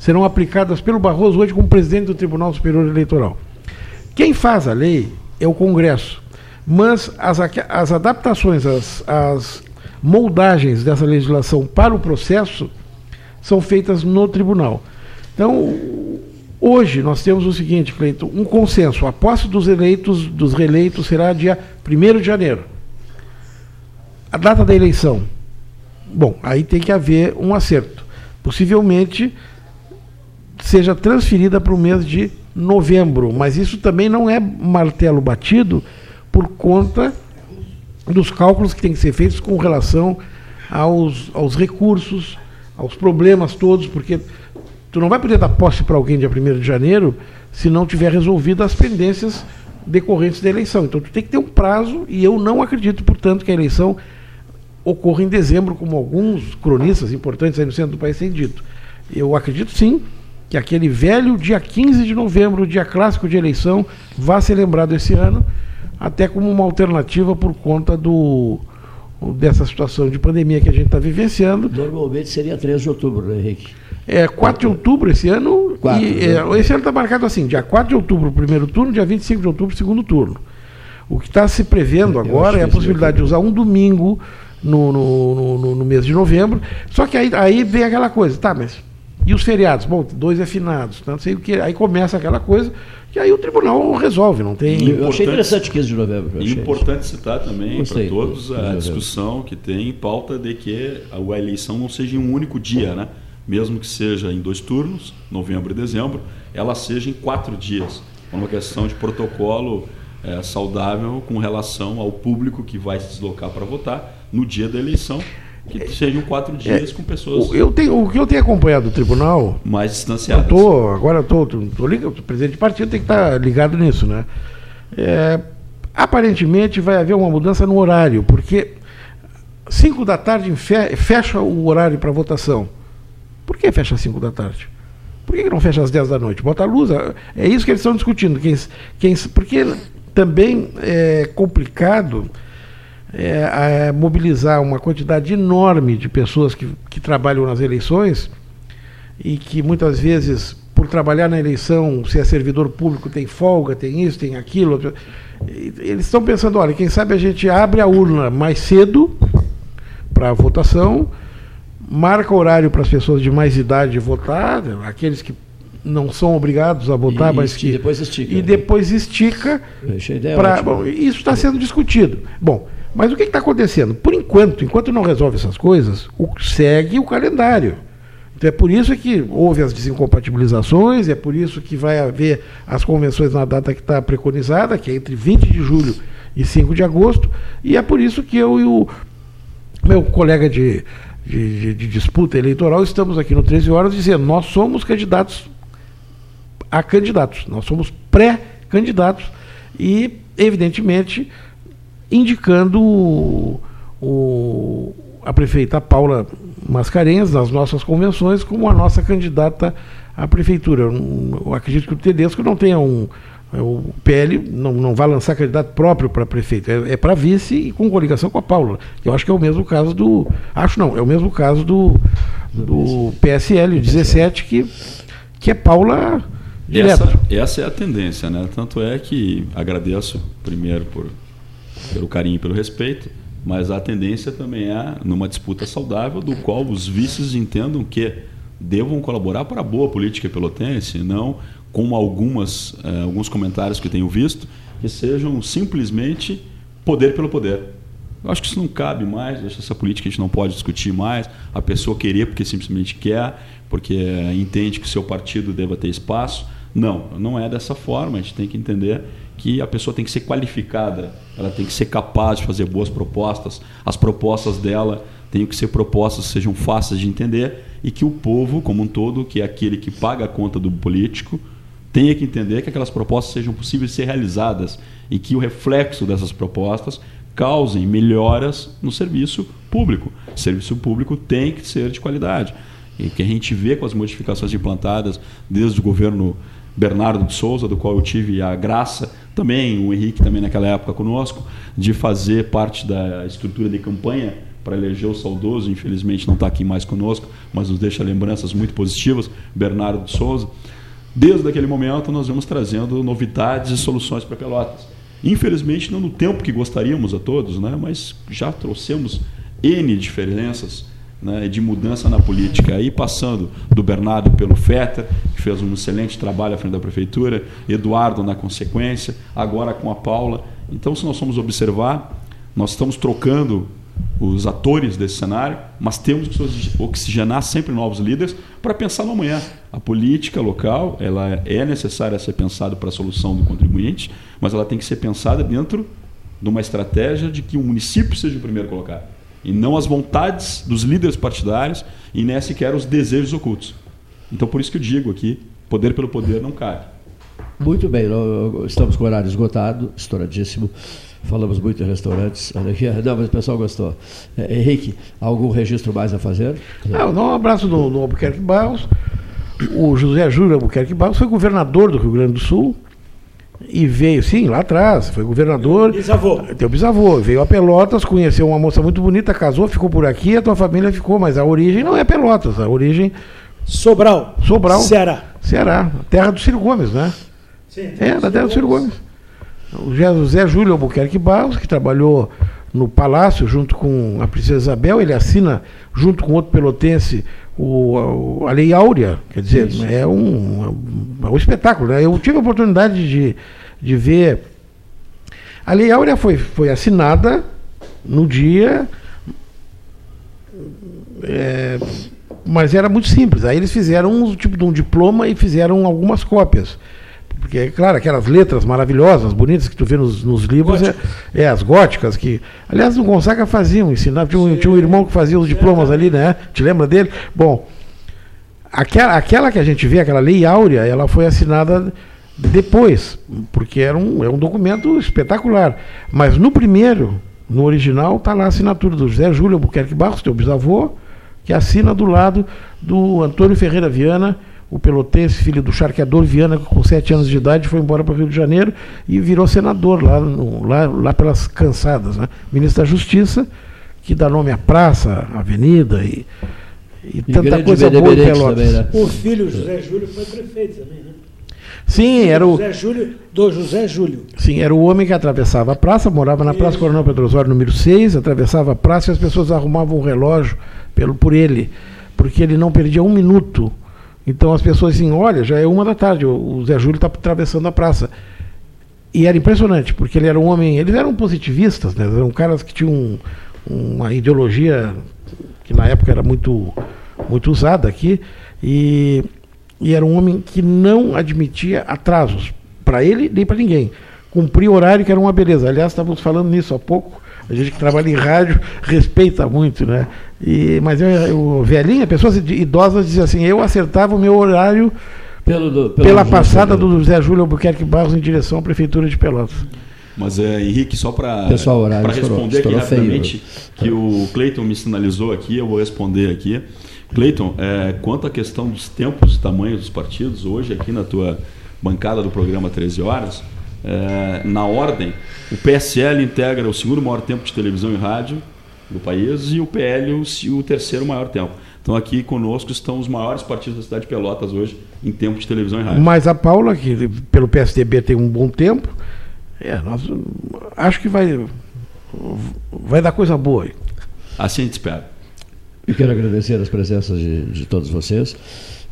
serão aplicadas pelo Barroso hoje como presidente do Tribunal Superior Eleitoral. Quem faz a lei é o Congresso, mas as, as adaptações, as, as moldagens dessa legislação para o processo são feitas no tribunal. Então, hoje nós temos o seguinte, Cleiton, um consenso. A posse dos eleitos, dos reeleitos, será dia 1 de janeiro. A data da eleição. Bom, aí tem que haver um acerto. Possivelmente seja transferida para o mês de novembro, mas isso também não é martelo batido por conta dos cálculos que têm que ser feitos com relação aos, aos recursos, aos problemas todos, porque tu não vai poder dar posse para alguém dia 1 de janeiro se não tiver resolvido as pendências decorrentes da eleição. Então tu tem que ter um prazo e eu não acredito, portanto, que a eleição ocorra em dezembro, como alguns cronistas importantes aí no centro do país têm dito. Eu acredito sim que aquele velho dia 15 de novembro, dia clássico de eleição, vá ser lembrado esse ano, até como uma alternativa por conta do dessa situação de pandemia que a gente está vivenciando. Normalmente seria 13 de outubro, né, Henrique? É 4 de outubro esse ano. 4, e, é, esse ano está marcado assim, dia 4 de outubro, primeiro turno, dia 25 de outubro, segundo turno. O que está se prevendo é, agora é a possibilidade de usar um domingo no, no, no, no, mês de novembro. Só que aí, aí vem aquela coisa, tá, mas e os feriados? Bom, dois afinados, tanto sei o que. Aí começa aquela coisa que aí o tribunal resolve, não tem. Eu achei interessante 15 de novembro. E importante citar também para todos a discussão que tem em pauta de que a eleição não seja em um único dia, né? Mesmo que seja em dois turnos, novembro e dezembro, ela seja em quatro dias. É uma questão de protocolo é, saudável com relação ao público que vai se deslocar para votar no dia da eleição que sejam quatro dias é, com pessoas. Eu tenho, o que eu tenho acompanhado do tribunal. Mais distanciadas. Eu tô, agora eu tô, tô, tô ligado, o presidente de partido tem que estar tá ligado nisso, né? É, aparentemente vai haver uma mudança no horário, porque 5 da tarde fecha o horário para votação. Por que fecha às 5 da tarde? Por que não fecha às 10 da noite? Bota a luz. É isso que eles estão discutindo. Quem, quem, porque também é complicado é, é, mobilizar uma quantidade enorme de pessoas que, que trabalham nas eleições e que muitas vezes, por trabalhar na eleição, se é servidor público, tem folga, tem isso, tem aquilo. Eles estão pensando: olha, quem sabe a gente abre a urna mais cedo para a votação, marca horário para as pessoas de mais idade votar, aqueles que não são obrigados a votar, e, mas que. Depois estica. E né? depois estica. Pra, bom, isso está sendo discutido. Bom, mas o que está acontecendo? Por enquanto, enquanto não resolve essas coisas, o, segue o calendário. Então é por isso que houve as desincompatibilizações, é por isso que vai haver as convenções na data que está preconizada, que é entre 20 de julho e 5 de agosto, e é por isso que eu e o meu colega de, de, de, de disputa eleitoral estamos aqui no 13 Horas dizendo: nós somos candidatos a candidatos, nós somos pré-candidatos e, evidentemente, indicando o, o, a prefeita Paula Mascarenhas nas nossas convenções como a nossa candidata à prefeitura. Eu, eu acredito que o Tedesco não tenha um. É, o PL não, não vai lançar candidato próprio para prefeito, é, é para vice e com coligação com a Paula. Eu acho que é o mesmo caso do. Acho não, é o mesmo caso do, do PSL 17, que, que é Paula. Essa, essa é a tendência, né? Tanto é que agradeço primeiro por pelo carinho e pelo respeito, mas a tendência também é numa disputa saudável, do qual os vices entendam que devam colaborar para a boa política pelotense, não como algumas, eh, alguns comentários que tenho visto, que sejam simplesmente poder pelo poder. Eu acho que isso não cabe mais, essa política a gente não pode discutir mais. A pessoa querer porque simplesmente quer, porque entende que o seu partido deva ter espaço. Não, não é dessa forma. A gente tem que entender que a pessoa tem que ser qualificada, ela tem que ser capaz de fazer boas propostas, as propostas dela têm que ser propostas que sejam fáceis de entender e que o povo, como um todo, que é aquele que paga a conta do político, tenha que entender que aquelas propostas sejam possíveis de ser realizadas e que o reflexo dessas propostas causem melhoras no serviço público. O serviço público tem que ser de qualidade. E que a gente vê com as modificações implantadas desde o governo Bernardo de Souza, do qual eu tive a graça, também o Henrique também naquela época conosco, de fazer parte da estrutura de campanha para eleger o saudoso, infelizmente não está aqui mais conosco, mas nos deixa lembranças muito positivas, Bernardo de Souza. Desde aquele momento nós vamos trazendo novidades e soluções para Pelotas. Infelizmente não no tempo que gostaríamos a todos, né? mas já trouxemos N diferenças né, de mudança na política. Aí passando do Bernardo pelo Fetter, que fez um excelente trabalho à frente da prefeitura, Eduardo na consequência, agora com a Paula. Então, se nós formos observar, nós estamos trocando os atores desse cenário, mas temos que oxigenar sempre novos líderes para pensar no amanhã. A política local ela é necessária ser pensada para a solução do contribuinte, mas ela tem que ser pensada dentro de uma estratégia de que o município seja o primeiro colocado e não as vontades dos líderes partidários e nem sequer os desejos ocultos. Então, por isso que eu digo aqui, poder pelo poder não cabe. Muito bem, estamos com o horário esgotado, estouradíssimo. Falamos muito em restaurantes. Não, mas o pessoal gostou. É, Henrique, algum registro mais a fazer? Não, dá um abraço no, no Albuquerque Barros. O José Júlio Albuquerque Barros foi governador do Rio Grande do Sul e veio, sim, lá atrás, foi governador. Bisavô. Teu bisavô. Veio a Pelotas, conheceu uma moça muito bonita, casou, ficou por aqui, a tua família ficou, mas a origem não é Pelotas, a origem. Sobral. Sobral. Ceará. Ceará. Terra do Ciro Gomes, né? Sim, é, da terra do Ciro Gomes. O José Júlio Albuquerque Barros, que trabalhou no Palácio junto com a Princesa Isabel, ele assina, junto com outro pelotense, o, a Lei Áurea, quer dizer, Isso. é um, é um espetáculo. Né? Eu tive a oportunidade de, de ver. A Lei Áurea foi, foi assinada no dia. É, mas era muito simples. Aí eles fizeram um tipo de um diploma e fizeram algumas cópias. Porque, é claro, aquelas letras maravilhosas, bonitas que tu vê nos, nos livros, é, é, as góticas, que. Aliás, o Gonzaga fazia um ensinava, tinha um, tinha um irmão que fazia os diplomas ali, né? Te lembra dele? Bom, aquela, aquela que a gente vê, aquela lei áurea, ela foi assinada depois, porque era um, é um documento espetacular. Mas no primeiro, no original, está lá a assinatura do José Júlio Albuquerque Barros, teu bisavô, que assina do lado do Antônio Ferreira Viana o pelotense, filho do charqueador Viana, que com sete anos de idade foi embora para o Rio de Janeiro e virou senador lá, no, lá, lá pelas cansadas. Né? Ministro da Justiça, que dá nome à praça, avenida e, e, e tanta coisa boa em Pelotas. Também, né? O filho José Júlio foi prefeito também, né? Sim, era o. José Júlio, do José Júlio. Sim, era o homem que atravessava a praça, morava na Praça Coronel Pedro Osório, número 6, atravessava a praça e as pessoas arrumavam o relógio pelo, por ele, porque ele não perdia um minuto então as pessoas assim, olha, já é uma da tarde, o Zé Júlio está atravessando a praça. E era impressionante, porque ele era um homem, eles eram positivistas, né? eram caras que tinham um, uma ideologia que na época era muito, muito usada aqui, e, e era um homem que não admitia atrasos, para ele nem para ninguém. Cumpria horário que era uma beleza. Aliás, estávamos falando nisso há pouco, a gente que trabalha em rádio respeita muito, né? E, mas eu, eu velhinha, pessoas idosas diziam assim, eu acertava o meu horário pelo, do, pela passada do José Júlio Albuquerque Barros em direção à Prefeitura de Pelotas. Mas, é, Henrique, só para responder aqui rapidamente, feio. que o Cleiton me sinalizou aqui, eu vou responder aqui. Cleiton, é, quanto à questão dos tempos e tamanhos dos partidos, hoje aqui na tua bancada do programa 13 Horas, é, na ordem, o PSL integra o segundo maior tempo de televisão e rádio do país e o PL o, o terceiro maior tempo. Então aqui conosco estão os maiores partidos da cidade de Pelotas hoje em tempo de televisão e rádio. Mas a Paula, que pelo PSDB tem um bom tempo, é, nós, acho que vai, vai dar coisa boa aí. Assim a gente espera. Eu quero agradecer as presenças de, de todos vocês.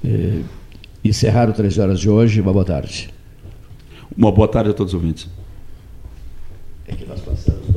E, encerrar o 13 horas de hoje. Uma boa tarde. Uma boa tarde a todos os ouvintes. É que nós passamos.